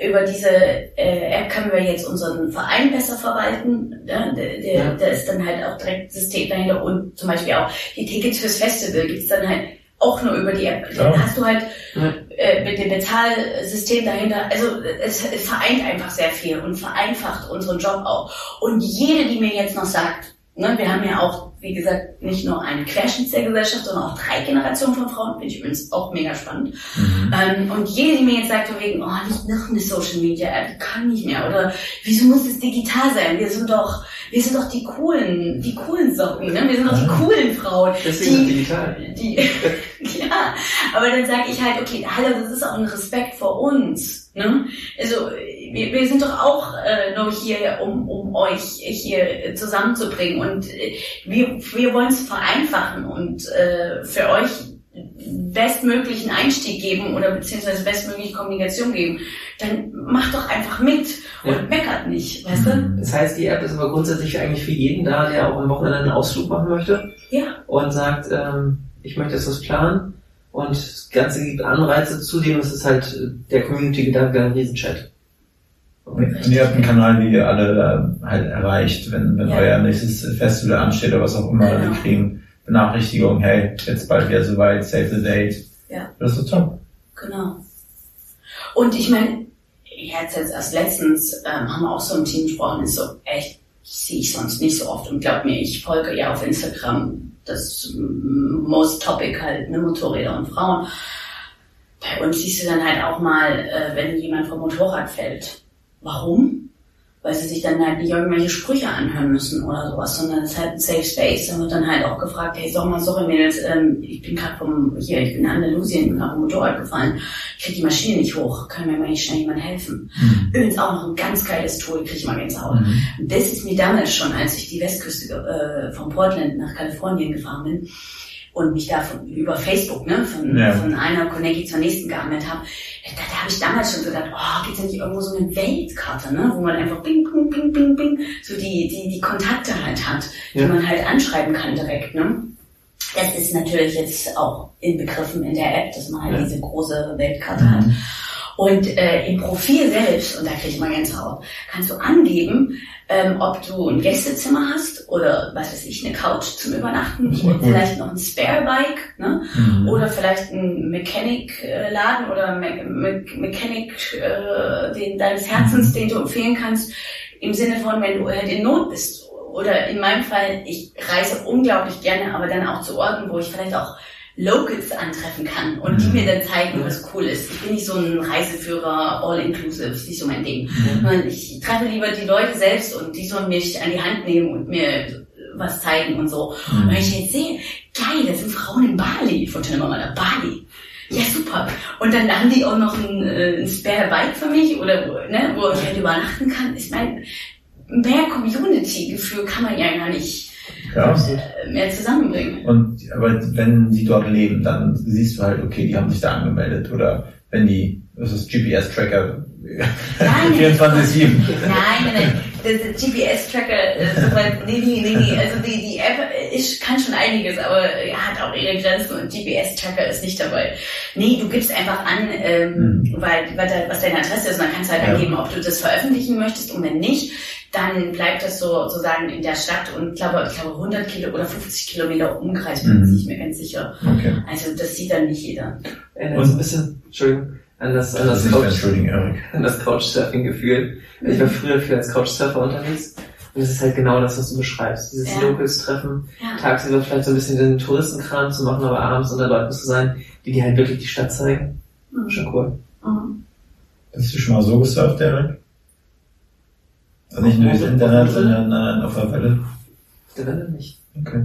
über diese äh, App können wir jetzt unseren Verein besser verwalten. Der, der, Ja. da ist dann halt auch direkt System dahinter und zum Beispiel auch die Tickets fürs Festival gibt's dann halt auch nur über die App. Dann Ja. hast du halt Ja. äh, mit dem Bezahlsystem dahinter, also es, es vereint einfach sehr viel und vereinfacht unseren Job auch. Und jede, die mir jetzt noch sagt, ne, wir haben ja auch, wie gesagt, nicht nur einen Querschnitt der Gesellschaft, sondern auch drei Generationen von Frauen, finde ich übrigens auch mega spannend. Mhm. Ähm, und jede, die mir jetzt sagt, von wegen, oh, nicht noch eine Social Media App, die kann nicht mehr, oder wieso muss es digital sein? Wir sind doch, wir sind doch die coolen, die coolen Socken, ne? Wir sind doch die coolen Frauen. Deswegen die, digital. die, ja, aber dann sage ich halt, okay, hallo, das ist auch ein Respekt vor uns. Ne? Also wir, wir sind doch auch äh, nur hier, um, um euch hier zusammenzubringen und äh, wir, wir wollen es vereinfachen und äh, für euch bestmöglichen Einstieg geben oder beziehungsweise bestmögliche Kommunikation geben, dann macht doch einfach mit und Ja. meckert nicht, weißt du? Das heißt, die App ist aber grundsätzlich eigentlich für jeden da, der auch am Wochenende einen Ausflug machen möchte Ja, und sagt, ähm, ich möchte jetzt was planen. Und das Ganze gibt Anreize, zudem ist es halt äh, der Community-Gedanke ein Riesenchat. Und ihr habt einen Kanal, wie ihr alle äh, halt erreicht, wenn, wenn Ja. euer nächstes Festival ansteht oder was auch immer. Genau. Wir kriegen Benachrichtigungen, hey, jetzt bald wieder soweit, save the date. Ja. Das ist so top. Genau. Und ich meine, jetzt, jetzt erst letztens ähm, haben wir auch so ein Team gesprochen, ist so echt, sehe ich sonst nicht so oft. Und glaub mir, ich folge ja auf Instagram das Most Topic halt, ne, Motorräder und Frauen. Bei uns siehst du dann halt auch mal, äh, wenn jemand vom Motorrad fällt. Warum? Weil sie sich dann halt nicht irgendwelche Sprüche anhören müssen oder sowas, sondern es ist halt ein Safe Space. Dann wird dann halt auch gefragt, hey, sag mal, sorry Mädels, ähm, ich bin gerade vom, hier, ich bin in Andalusien, bin gerade vom Motorrad gefallen, ich krieg die Maschine nicht hoch, kann mir mal nicht schnell jemand helfen. Übrigens auch noch ein ganz geiles Tool, krieg ich mal Gänsehaut. Mhm. Und das ist mir damals schon, als ich die Westküste äh, von Portland nach Kalifornien gefahren bin und mich da von, über Facebook, ne, von, Ja. von einer Connecti zur nächsten geangelt habe, da, da habe ich damals schon gedacht, oh, gibt's da nicht irgendwo so eine Weltkarte, ne, wo man einfach bing, bing, bing, bing, bing, so die, die, die Kontakte halt hat, die Ja. man halt anschreiben kann direkt, ne. Das ist natürlich jetzt auch inbegriffen in der App, dass man halt Ja. diese große Weltkarte hat. Und äh, im Profil selbst, und da kriege ich mal ganz Haut, kannst du angeben, ähm, ob du ein Gästezimmer hast oder was weiß ich, eine Couch zum Übernachten, mal cool. vielleicht noch ein Spare-Bike, ne? Mhm. Oder vielleicht ein Mechanic-Laden oder Me Me Mechanic äh, den, deines Herzens, den du empfehlen kannst, im Sinne von, wenn du halt in Not bist. Oder in meinem Fall, ich reise unglaublich gerne, aber dann auch zu Orten, wo ich vielleicht auch Locals antreffen kann und die Mhm. mir dann zeigen, was cool ist. Ich bin nicht so ein Reiseführer, all-inclusive, ist nicht so mein Ding. Mhm. Ich treffe lieber die Leute selbst und die sollen mich an die Hand nehmen und mir was zeigen und so. Und wenn ich jetzt sehe, geil, das sind Frauen in Bali. Ich wollte schon immer mal nach Bali. Ja, super. Und dann haben die auch noch ein, äh, ein Spare Bike für mich oder wo, ne, wo ich halt übernachten kann. Ich meine, mehr Community-Gefühl kann man ja gar nicht Ja. äh, mehr zusammenbringen. Und aber wenn die dort leben, dann siehst du halt, okay, die haben sich da angemeldet. Oder wenn die, das ist GPS-Tracker Nein, 24-7. Nein, nein, nein. Der, der GPS-Tracker, äh, nee, nee, nee, nee. Also die, die App ist, kann schon einiges, aber ja, hat auch ihre Grenzen und GPS-Tracker ist nicht dabei. Nee, du gibst einfach an, ähm, weil, weil da, was deine Adresse ist, und dann kannst du halt Ja. angeben, ob du das veröffentlichen möchtest und wenn nicht, dann bleibt das so sozusagen in der Stadt und ich glaube, ich glaube 100 Kilo oder 50 Kilometer Umkreis, bin Mhm. ich mir ganz sicher. Okay. Also das sieht dann nicht jeder. Erinnert uns ein bisschen, Entschuldigung, an das, an Das das Couch, an das Couchsurfing-Gefühl. Ich war früher viel als Couchsurfer unterwegs. Und das ist halt genau das, was du beschreibst. Dieses Ja. Locals-Treffen, Ja. tagsüber vielleicht so ein bisschen den Touristenkram zu machen, aber abends unter Leuten zu sein, die dir halt wirklich die Stadt zeigen. Mhm. Schon cool. Mhm. Bist du schon mal so gesurft, Erik? Also nicht nur Auf- das auf- Internet, auf- sondern äh, auf der Welle. Der Welle nicht. Okay.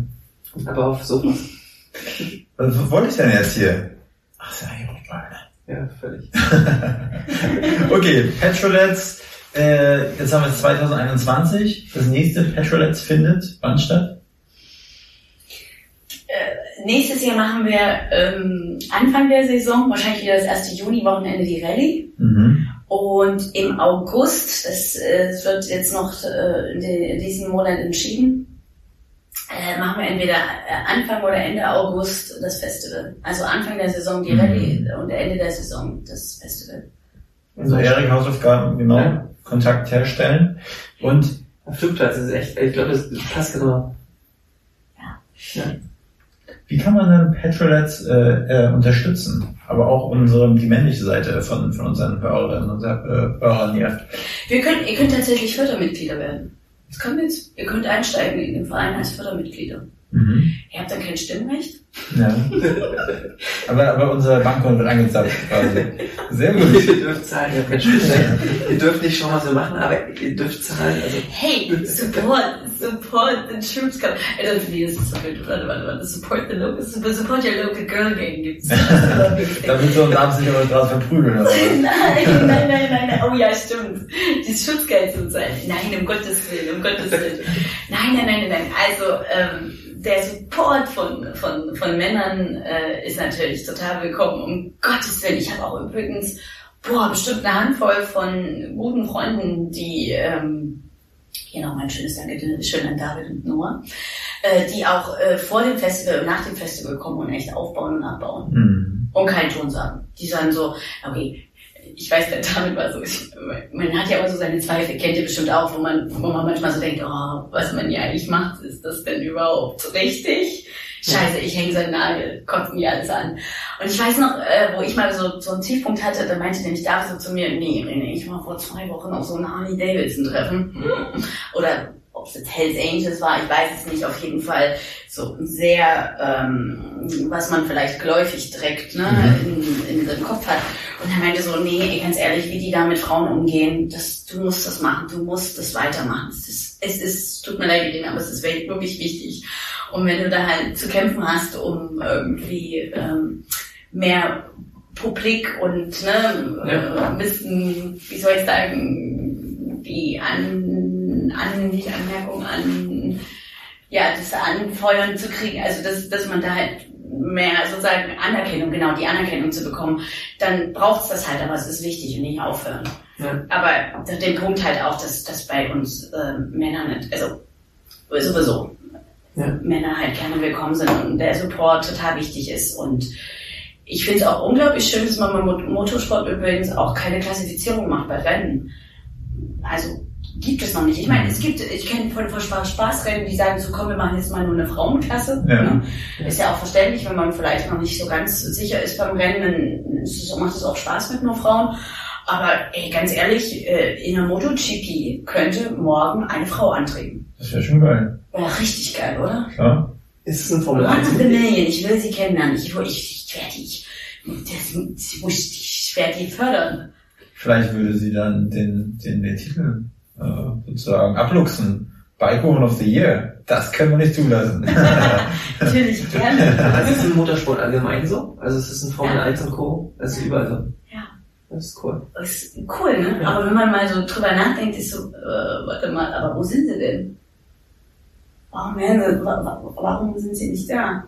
Aber auf Sofas. Was wollte ich denn jetzt hier? Ach, ist ja eigentlich. Ja, völlig. Okay, Petrolets, äh, jetzt haben wir 2021. Das nächste Petrolets findet wann statt? Nächstes Jahr machen wir ähm, Anfang der Saison, wahrscheinlich wieder das erste Juni-Wochenende die Rallye. Mhm. Und im August, das äh, es wird jetzt noch äh, in, den, in diesem Monat entschieden, äh, machen wir entweder äh, Anfang oder Ende August das Festival. Also Anfang der Saison die Mhm. Rallye und Ende der Saison das Festival. Also Erik Hausaufgaben, genau, Ja. Kontakt herstellen. Und Flugplatz ist echt, ich glaube, das passt genau. wie kann man dann Petrolets äh, äh, unterstützen? Aber auch unsere, die männliche Seite von, von unseren Hörerinnen und äh, Hörern hier. Wir können, ihr könnt tatsächlich Fördermitglieder werden. Das kommt jetzt. Ihr könnt einsteigen in den Verein als Fördermitglieder. Mhm. Ihr habt dann kein Stimmrecht. Ja. aber, aber unser Bankkonto wird angezapft quasi. Sehr gut. ihr dürft zahlen, ihr habt ihr dürft nicht schon mal so machen, aber ihr dürft zahlen. Also Hey, support, support the troops. Come. I don't need this. Warte, warte, warte. Support the local, support your local girl gang gibt's. Damit wir uns abends nicht auf der Straße verprügeln. Was? Nein, nein, nein, nein, nein. Oh ja, stimmt. Die Schutzgeld zu sein. Nein, um Gottes Willen, um Gottes Willen. Nein, nein, nein, nein, nein. Also, ähm, der Support von, von, von Männern äh, ist natürlich total willkommen. Um Gottes Willen. Ich habe auch übrigens, boah, bestimmt eine Handvoll von guten Freunden, die, ähm, hier noch mein schönes Dankeschön an David und Noah, äh, die auch äh, vor dem Festival und nach dem Festival kommen und echt aufbauen und abbauen Mhm. und keinen Ton sagen. Die sagen so, okay, ich weiß, der David war so, ich, man hat ja immer so seine Zweifel, kennt ihr bestimmt auch, wo man, wo man manchmal so denkt, oh, was man hier eigentlich macht, ist das denn überhaupt richtig? Scheiße, ich hänge seinen Nagel, kotzt mir alles an. Und ich weiß noch, äh, wo ich mal so, so einen Tiefpunkt hatte, da meinte nämlich David so zu mir, nee, René, ich war vor zwei Wochen auf so einem Harley Davidson Treffen. Oder ob es jetzt Hells Angels war, ich weiß es nicht, auf jeden Fall so sehr, ähm, was man vielleicht geläufig direkt ne, in, in den Kopf hat. Und er meinte so, nee, ganz ehrlich, wie die da mit Frauen umgehen, das, du musst das machen, du musst das weitermachen. Es ist, es ist tut mir leid, aber es ist wirklich wichtig. Und wenn du da halt zu kämpfen hast, um irgendwie ähm, mehr Publik und ne, Ja. äh, ein bisschen, wie soll ich sagen, die an, an nicht Anmerkung an ja, das Anfeuern zu kriegen, also dass, dass man da halt mehr sozusagen Anerkennung, genau, die Anerkennung zu bekommen, dann braucht's das halt, aber es ist wichtig und nicht aufhören. Ja. Aber den Punkt halt auch, dass, dass bei uns Männer nicht, also sowieso Ja. Männer halt gerne willkommen sind und der Support total wichtig ist und ich finde es auch unglaublich schön, dass man beim Mot- Motorsport übrigens auch keine Klassifizierung macht bei Rennen. Also gibt es noch nicht. Ich meine, es gibt, ich kenne von, von Spaß, Spaßrennen, die sagen so, komm, wir machen jetzt mal nur eine Frauenklasse. Ja. Ne? Ist ja auch verständlich, wenn man vielleicht noch nicht so ganz sicher ist beim Rennen, dann es, macht es auch Spaß mit nur Frauen. Aber ey, ganz ehrlich, äh, in der MotoGP könnte morgen eine Frau antreten. Das wäre schon geil. Wäre richtig geil, oder? Klar. Ist es ein Formel 1? One in a million. Ich will sie kennenlernen. Ich, ich, ich werde die, ich, das, ich, ich werde die fördern. Vielleicht würde sie dann den, den, den Titel äh, sozusagen abluchsen. Bikewoman of the Year. Das können wir nicht zulassen. Natürlich gerne. Also ist es im Motorsport allgemein so? Also es ist ein Formel 1 und Co. Das ist überall so. Ja. Das ist cool. Das ist cool, ne? Ja. Aber wenn man mal so drüber nachdenkt, ist so, äh, warte mal, aber wo sind sie denn? Warum, werden sie, wa- wa- warum sind sie nicht da?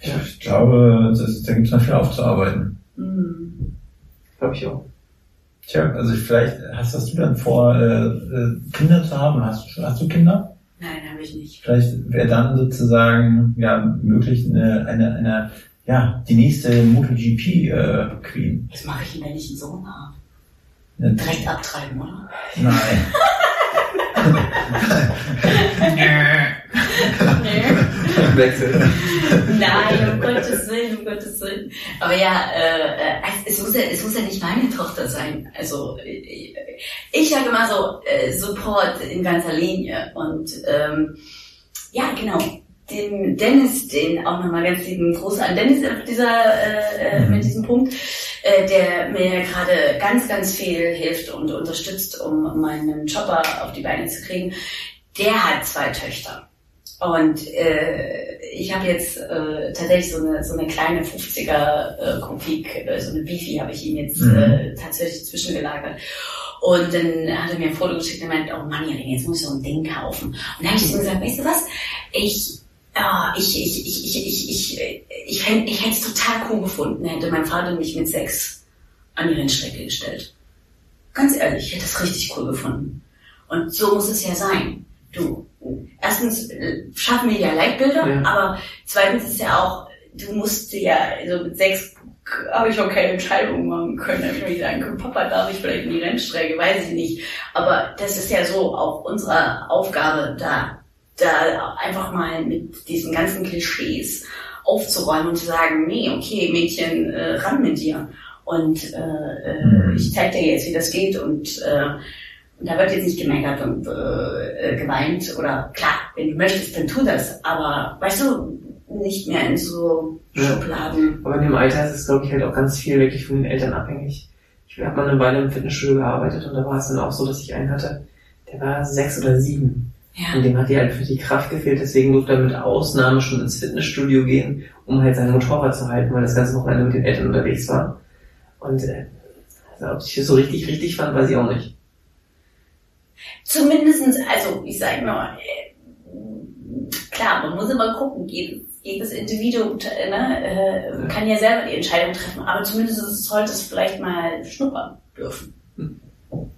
ich glaube, das, da gibt es noch viel aufzuarbeiten. Hm. Glaube ich auch. Tja, also vielleicht hast, hast du dann vor, äh, äh, Kinder zu haben. Hast hast du Kinder? Nein, habe ich nicht. Vielleicht wäre dann sozusagen ja möglich eine, eine, eine ja die nächste MotoGP äh, Queen. Was mache ich denn, wenn ich einen Sohn habe? Direkt abtreiben, oder? Nein. Wechsel. Nein, um Gottes Willen, um Gottes Willen. Aber ja, äh, äh, es, muss ja, es muss ja nicht meine Tochter sein. Also ich, ich sage immer so, äh, Support in ganzer Linie. Und ähm, ja, genau. Dem Dennis, den auch nochmal ganz lieben Gruß an Dennis dieser, äh, äh, mit diesem Punkt, äh, der mir gerade ganz, ganz viel hilft und unterstützt, um meinen Chopper auf die Beine zu kriegen. Der hat zwei Töchter. Und äh, ich habe jetzt äh, tatsächlich so eine, so eine kleine 50er äh, Kopik, äh, so eine Beefy habe ich ihm jetzt Mhm. äh, tatsächlich zwischengelagert. Und dann hat er mir ein Foto geschickt und meint, oh Mann, jetzt muss ich so ein Ding kaufen. Und dann habe ich ihm gesagt, weißt du was, ich, ja, ich, ich, ich, ich, ich, ich, ich, fänd- ich hätte es total cool gefunden, hätte mein Vater mich mit sechs an die Rennstrecke gestellt. Ganz ehrlich, ich hätte es richtig cool gefunden. Und so muss es ja sein. Du, erstens äh, schaffen wir ja Leitbilder, Ja. aber zweitens ist ja auch, du musst ja, also mit sechs habe ich noch keine Entscheidung machen können. Da habe ich mir sagen können, Papa, darf ich vielleicht in die Rennstrecke? Weiß ich nicht. Aber das ist ja so auch unsere Aufgabe, da, da einfach mal mit diesen ganzen Klischees aufzuräumen und zu sagen, nee, okay, Mädchen, äh, ran mit dir. Und äh, äh, Mhm. ich zeig dir jetzt, wie das geht und äh, und da wird jetzt nicht gemeckert und äh, äh, geweint oder klar, wenn du möchtest, dann tu das. Aber weißt du, nicht mehr in so Ja. Schubladen. Aber in dem Alter ist es, glaube ich, halt auch ganz viel wirklich von den Eltern abhängig. Ich habe mal eine Weile im Fitnessstudio gearbeitet und da war es dann auch so, dass ich einen hatte, der war sechs oder sieben. Ja. Und dem hat die halt für die Kraft gefehlt, deswegen durfte er mit Ausnahme schon ins Fitnessstudio gehen, um halt sein Motorrad zu halten, weil das ganze Wochenende mit den Eltern unterwegs war. Und äh, also, ob ich das so richtig, richtig fand, weiß ich auch nicht. Zumindestens, also ich sag mal, äh, klar, man muss immer gucken, jedes, jedes Individuum äh, ne, äh, kann ja selber die Entscheidung treffen, aber zumindest sollte es vielleicht mal schnuppern dürfen.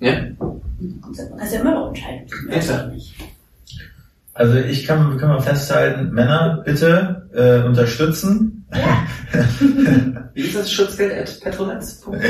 Ja. Dann kannst du ja immer noch entscheiden. Ja, klar. nicht. Also ich kann, kann mal festhalten, Männer, bitte äh, unterstützen. Wie ist das Schutzgeld at petroletz.com?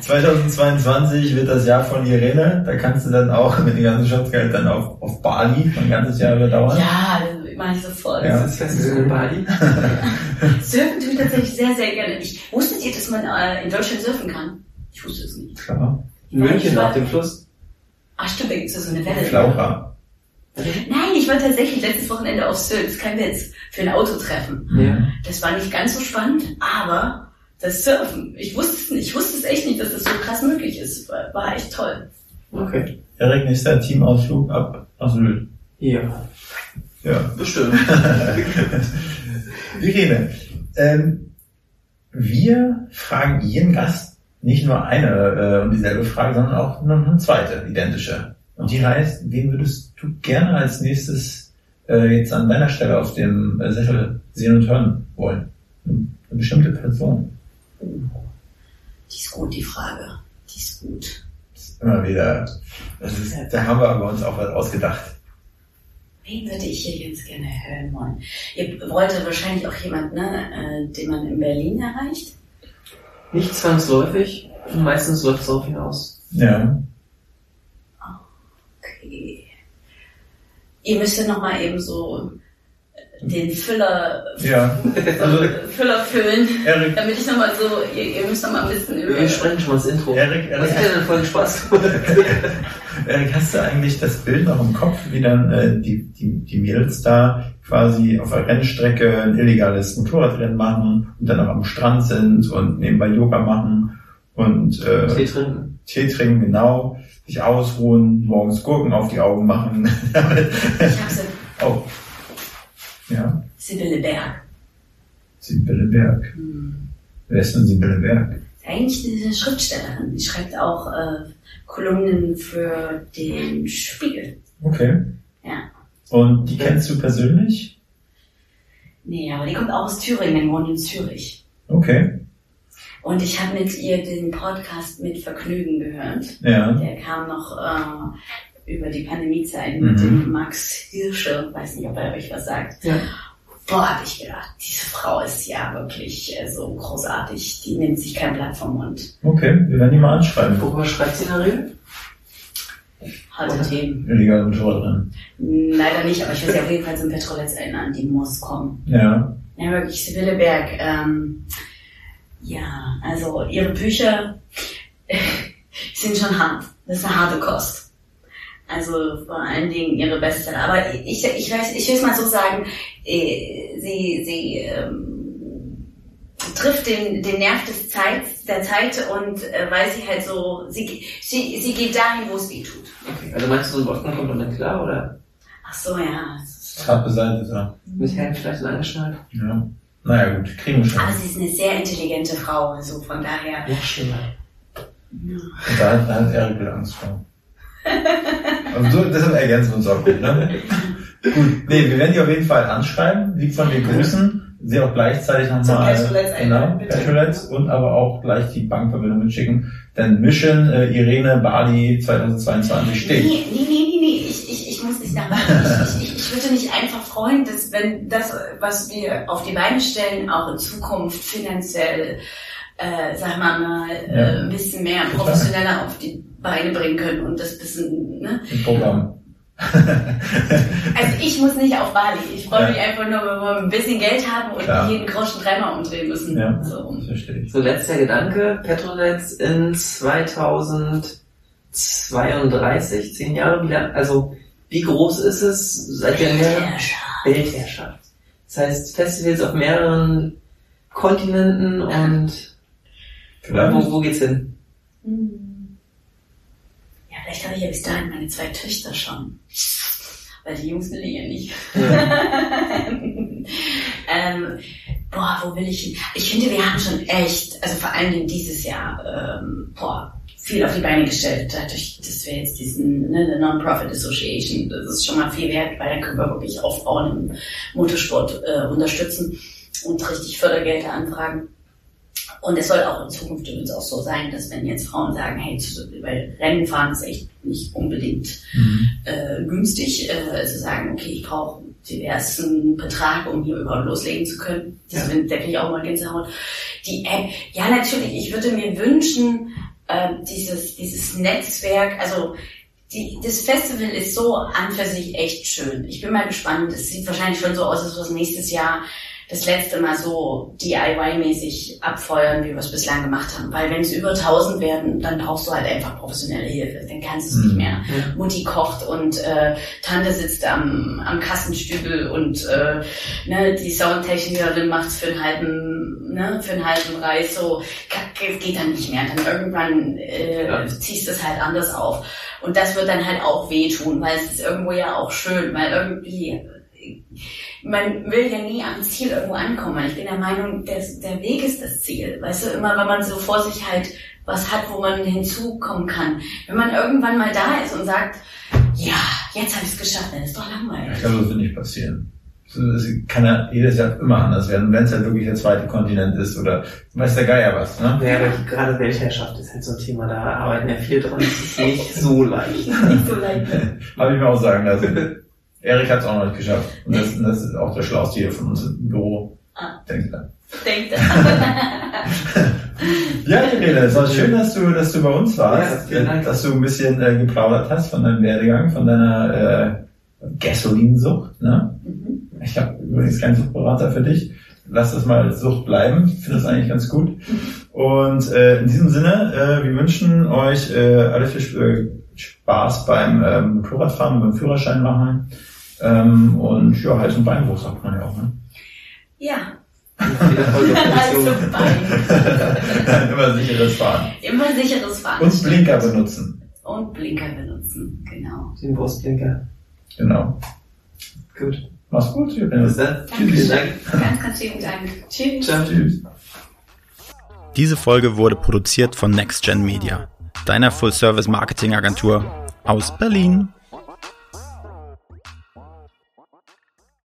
2022 wird das Jahr von Irene. Da kannst du dann auch mit dem ganzen Schutzgeld dann auf, auf Bali ein ganzes Jahr überdauern. Ja, das mache ich sofort. Ja. Das ist Festival in Bali. Surfen tue ich tatsächlich sehr, sehr gerne. Ich, wusstet ihr, dass man äh, in Deutschland surfen kann? Ich wusste es nicht. Klar. In München auf dem Fluss. Ach stimmt, da gibt es so eine Welle. Flaucher. Nein, ich war tatsächlich letztes Wochenende auf Sylt, ist kein Witz, für ein Autotreffen. Ja. Das war nicht ganz so spannend, aber das Surfen, ich wusste es nicht, ich wusste es echt nicht, dass es so krass möglich ist. War, war echt toll. Okay. Erik, nächster Teamausflug ab nach Sylt. Ja, Ja. bestimmt. Irene, ähm, wir fragen jeden Gast nicht nur eine äh, und dieselbe Frage, sondern auch noch eine zweite, identische. Und die heißt, wen würdest du gerne als nächstes äh, jetzt an deiner Stelle auf dem äh, Sessel sehen und hören wollen? Eine bestimmte Person. Die ist gut, die Frage. Die ist gut. Das ist immer wieder, das ist, da haben wir aber uns auch was ausgedacht. Wen würde ich hier jetzt gerne hören wollen? Ihr wollt wahrscheinlich auch jemand, ne, äh, den man in Berlin erreicht. Nicht zwangsläufig. Meistens läuft es darauf hinaus. Ja. Okay. Ihr müsst ja nochmal eben so den Füller, Ja. Also, Füller füllen, Erik, damit ich nochmal so, ihr, ihr müsst nochmal ein bisschen über... Wir sprechen schon mal das Intro. Erik, Was Erik, hat dir denn voll Spaß? Erik, hast du eigentlich das Bild noch im Kopf, wie dann äh, die, die, die Mädels da quasi auf der Rennstrecke ein illegales Motorradrennen machen und dann auch am Strand sind und nebenbei Yoga machen und äh, Tee trinken. Tee trinken, genau, sich ausruhen, morgens Gurken auf die Augen machen. Ich hab sie, oh. Ja, Sibylle Berg. Sibylle Berg. Hm. Wer ist denn Sibylle Berg? Eigentlich diese Schriftstellerin. Die schreibt auch äh, Kolumnen für den Spiegel. Okay. Ja. Und die kennst du persönlich? Nee, aber die kommt auch aus Thüringen, wohnt in Zürich. Okay. Und ich habe mit ihr den Podcast mit Vergnügen gehört. Ja. Der kam noch äh, über die Pandemiezeit Mhm. mit dem Max Hirsche. Weiß nicht, ob er euch was sagt. Ja. Boah, hab ich gedacht, diese Frau ist ja wirklich äh, so großartig. Die nimmt sich kein Blatt vom Mund. Okay, wir werden die mal anschreiben. Worüber schreibt sie in der Regel? Harte? Themen. Illegale Motorradrennen. Leider nicht, aber ich will sie auf jeden Fall zum Petrolets erinnern. Die muss kommen. Ja. Ja, wirklich, Sibylle Berg. Ähm, ja, also ihre Bücher sind schon hart. Das ist eine harte Kost. Also vor allen Dingen ihre Bestseller. Aber ich, ich weiß, ich will es mal so sagen, äh, sie, sie ähm, trifft den, den Nerv des Zeit, der Zeit und äh, weil sie halt so, sie, sie, sie geht dahin, wo es weh tut. Okay. Also meinst du, so ein Wodka kommt damit klar, oder? Ach so, ja. das ist- Gerade beseitigt, ja. Mit Helm vielleicht und angeschnallt. ja. Naja, gut, kriegen wir schon. Aber sie ist eine sehr intelligente Frau, also von daher. Noch schlimmer. Und da hat, da hat Erik wieder Angst vor. Und so, deshalb ergänzen wir uns auch gut, ne? Gut, nee, wir werden die auf jeden Fall anschreiben, lieb von dir grüßen, sie auch gleichzeitig nochmal, genau. Petrolets und aber auch gleich die Bankverbindung mitschicken, denn Mission äh, Irene Bali 2022 steht. Nee, nee, nee, nee, nee. Ich, ich, ich muss nicht nach Bali. Ich, würde mich einfach freuen, dass wenn das, was wir auf die Beine stellen, auch in Zukunft finanziell, äh, sag mal mal, äh, ein bisschen mehr professioneller auf die Beine bringen können und das bisschen, ne? Im Programm. Also ich muss nicht auf Bali. Ich freue Ja. mich einfach nur, wenn wir ein bisschen Geld haben und Klar. jeden Groschen dreimal umdrehen müssen. Ja. So. Verstehe ich. So, letzter Gedanke. Petrolets in 2032, zehn Jahre wieder. Also, wie groß ist es? Seid ihr mehr Weltherrschaft? Das heißt, Festivals auf mehreren Kontinenten und Vielleicht. wo, wo geht's hin? Hm. Ja, vielleicht habe ich ja bis dahin meine zwei Töchter schon. Weil die Jungs will ich ja nicht. ähm, boah, wo will ich hin? Ich finde, wir haben schon echt, also vor allen Dingen dieses Jahr, ähm, boah, viel auf die Beine gestellt, dadurch, dass wir jetzt diesen, ne, eine Non-Profit Association, das ist schon mal viel wert, weil dann können wir wirklich auch Frauen im Motorsport äh, unterstützen und richtig Fördergelder anfragen. Und es soll auch in Zukunft übrigens auch so sein, dass wenn jetzt Frauen sagen, hey, zu- weil Rennen fahren ist echt nicht unbedingt Mhm. äh, günstig, äh, zu sagen, okay, ich brauche den ersten Betrag, um hier überhaupt loslegen zu können. Das, ja. Da kriege ich auch mal Gänsehaut. Die App, ja natürlich, ich würde mir wünschen, äh, dieses, dieses Netzwerk, also die, das Festival ist so an für sich echt schön. Ich bin mal gespannt. Es sieht wahrscheinlich schon so aus, als es nächstes Jahr das letzte Mal so DIY-mäßig abfeuern, wie wir es bislang gemacht haben. Weil wenn es über 1000 werden, dann brauchst du halt einfach professionelle Hilfe. Dann kannst du es nicht Mhm. mehr. Mutti kocht und äh, Tante sitzt am, am Kassenstübel und äh, ne, die Soundtechnikerin macht's für einen halben, ne, für einen halben Reis. So Ka- geht dann nicht mehr. Dann irgendwann äh, Ja. ziehst du es halt anders auf. Und das wird dann halt auch wehtun, weil es ist irgendwo ja auch schön, weil irgendwie man will ja nie am Ziel irgendwo ankommen. Ich bin der Meinung, der, der Weg ist das Ziel. Weißt du, immer wenn man so vor sich halt was hat, wo man hinzukommen kann. Wenn man irgendwann mal da ist und sagt, ja, jetzt habe ich es geschafft, dann ist doch langweilig. Ich glaube, das wird nicht passieren. Es kann ja jedes Jahr immer anders werden, wenn es halt wirklich der zweite Kontinent ist oder weiß der Geier was. Ne? Ja, aber die- gerade Weltherrschaft ist halt so ein Thema, da arbeiten ja viel dran. Das ist nicht so leicht. Nicht so leicht. Habe ich mir auch sagen lassen. Erik hat es auch noch nicht geschafft. Und das, das ist auch der Schlauste hier von uns im Büro. Ah. Denkt er. Denkt Ja, Irene, es war schön, dass du, dass du bei uns warst, Ja, Dank. dass du ein bisschen äh, geplaudert hast von deinem Werdegang, von deiner äh, Gasolinsucht. Ne? Mhm. Ich habe übrigens keinen Suchtberater für dich. Lass das mal Sucht bleiben. Ich finde das eigentlich ganz gut. Und äh, in diesem Sinne, äh, wir wünschen euch äh, alle viel äh, Spaß beim ähm, Motorradfahren, beim Führerschein machen. Ähm, und ja, Hals- und Beinbruch sagt man ja auch. Ne? Ja. Immer sicheres Fahren. Immer sicheres Fahren. Und Blinker benutzen. Und Blinker benutzen, genau. Den Brustblinker. Genau. Gut. Mach's gut, dann. Vielen Dank. Ganz, ganz vielen Dank. Tschüss. Ciao. Tschüss. Diese Folge wurde produziert von NextGen Media, deiner Full-Service-Marketing-Agentur aus Berlin.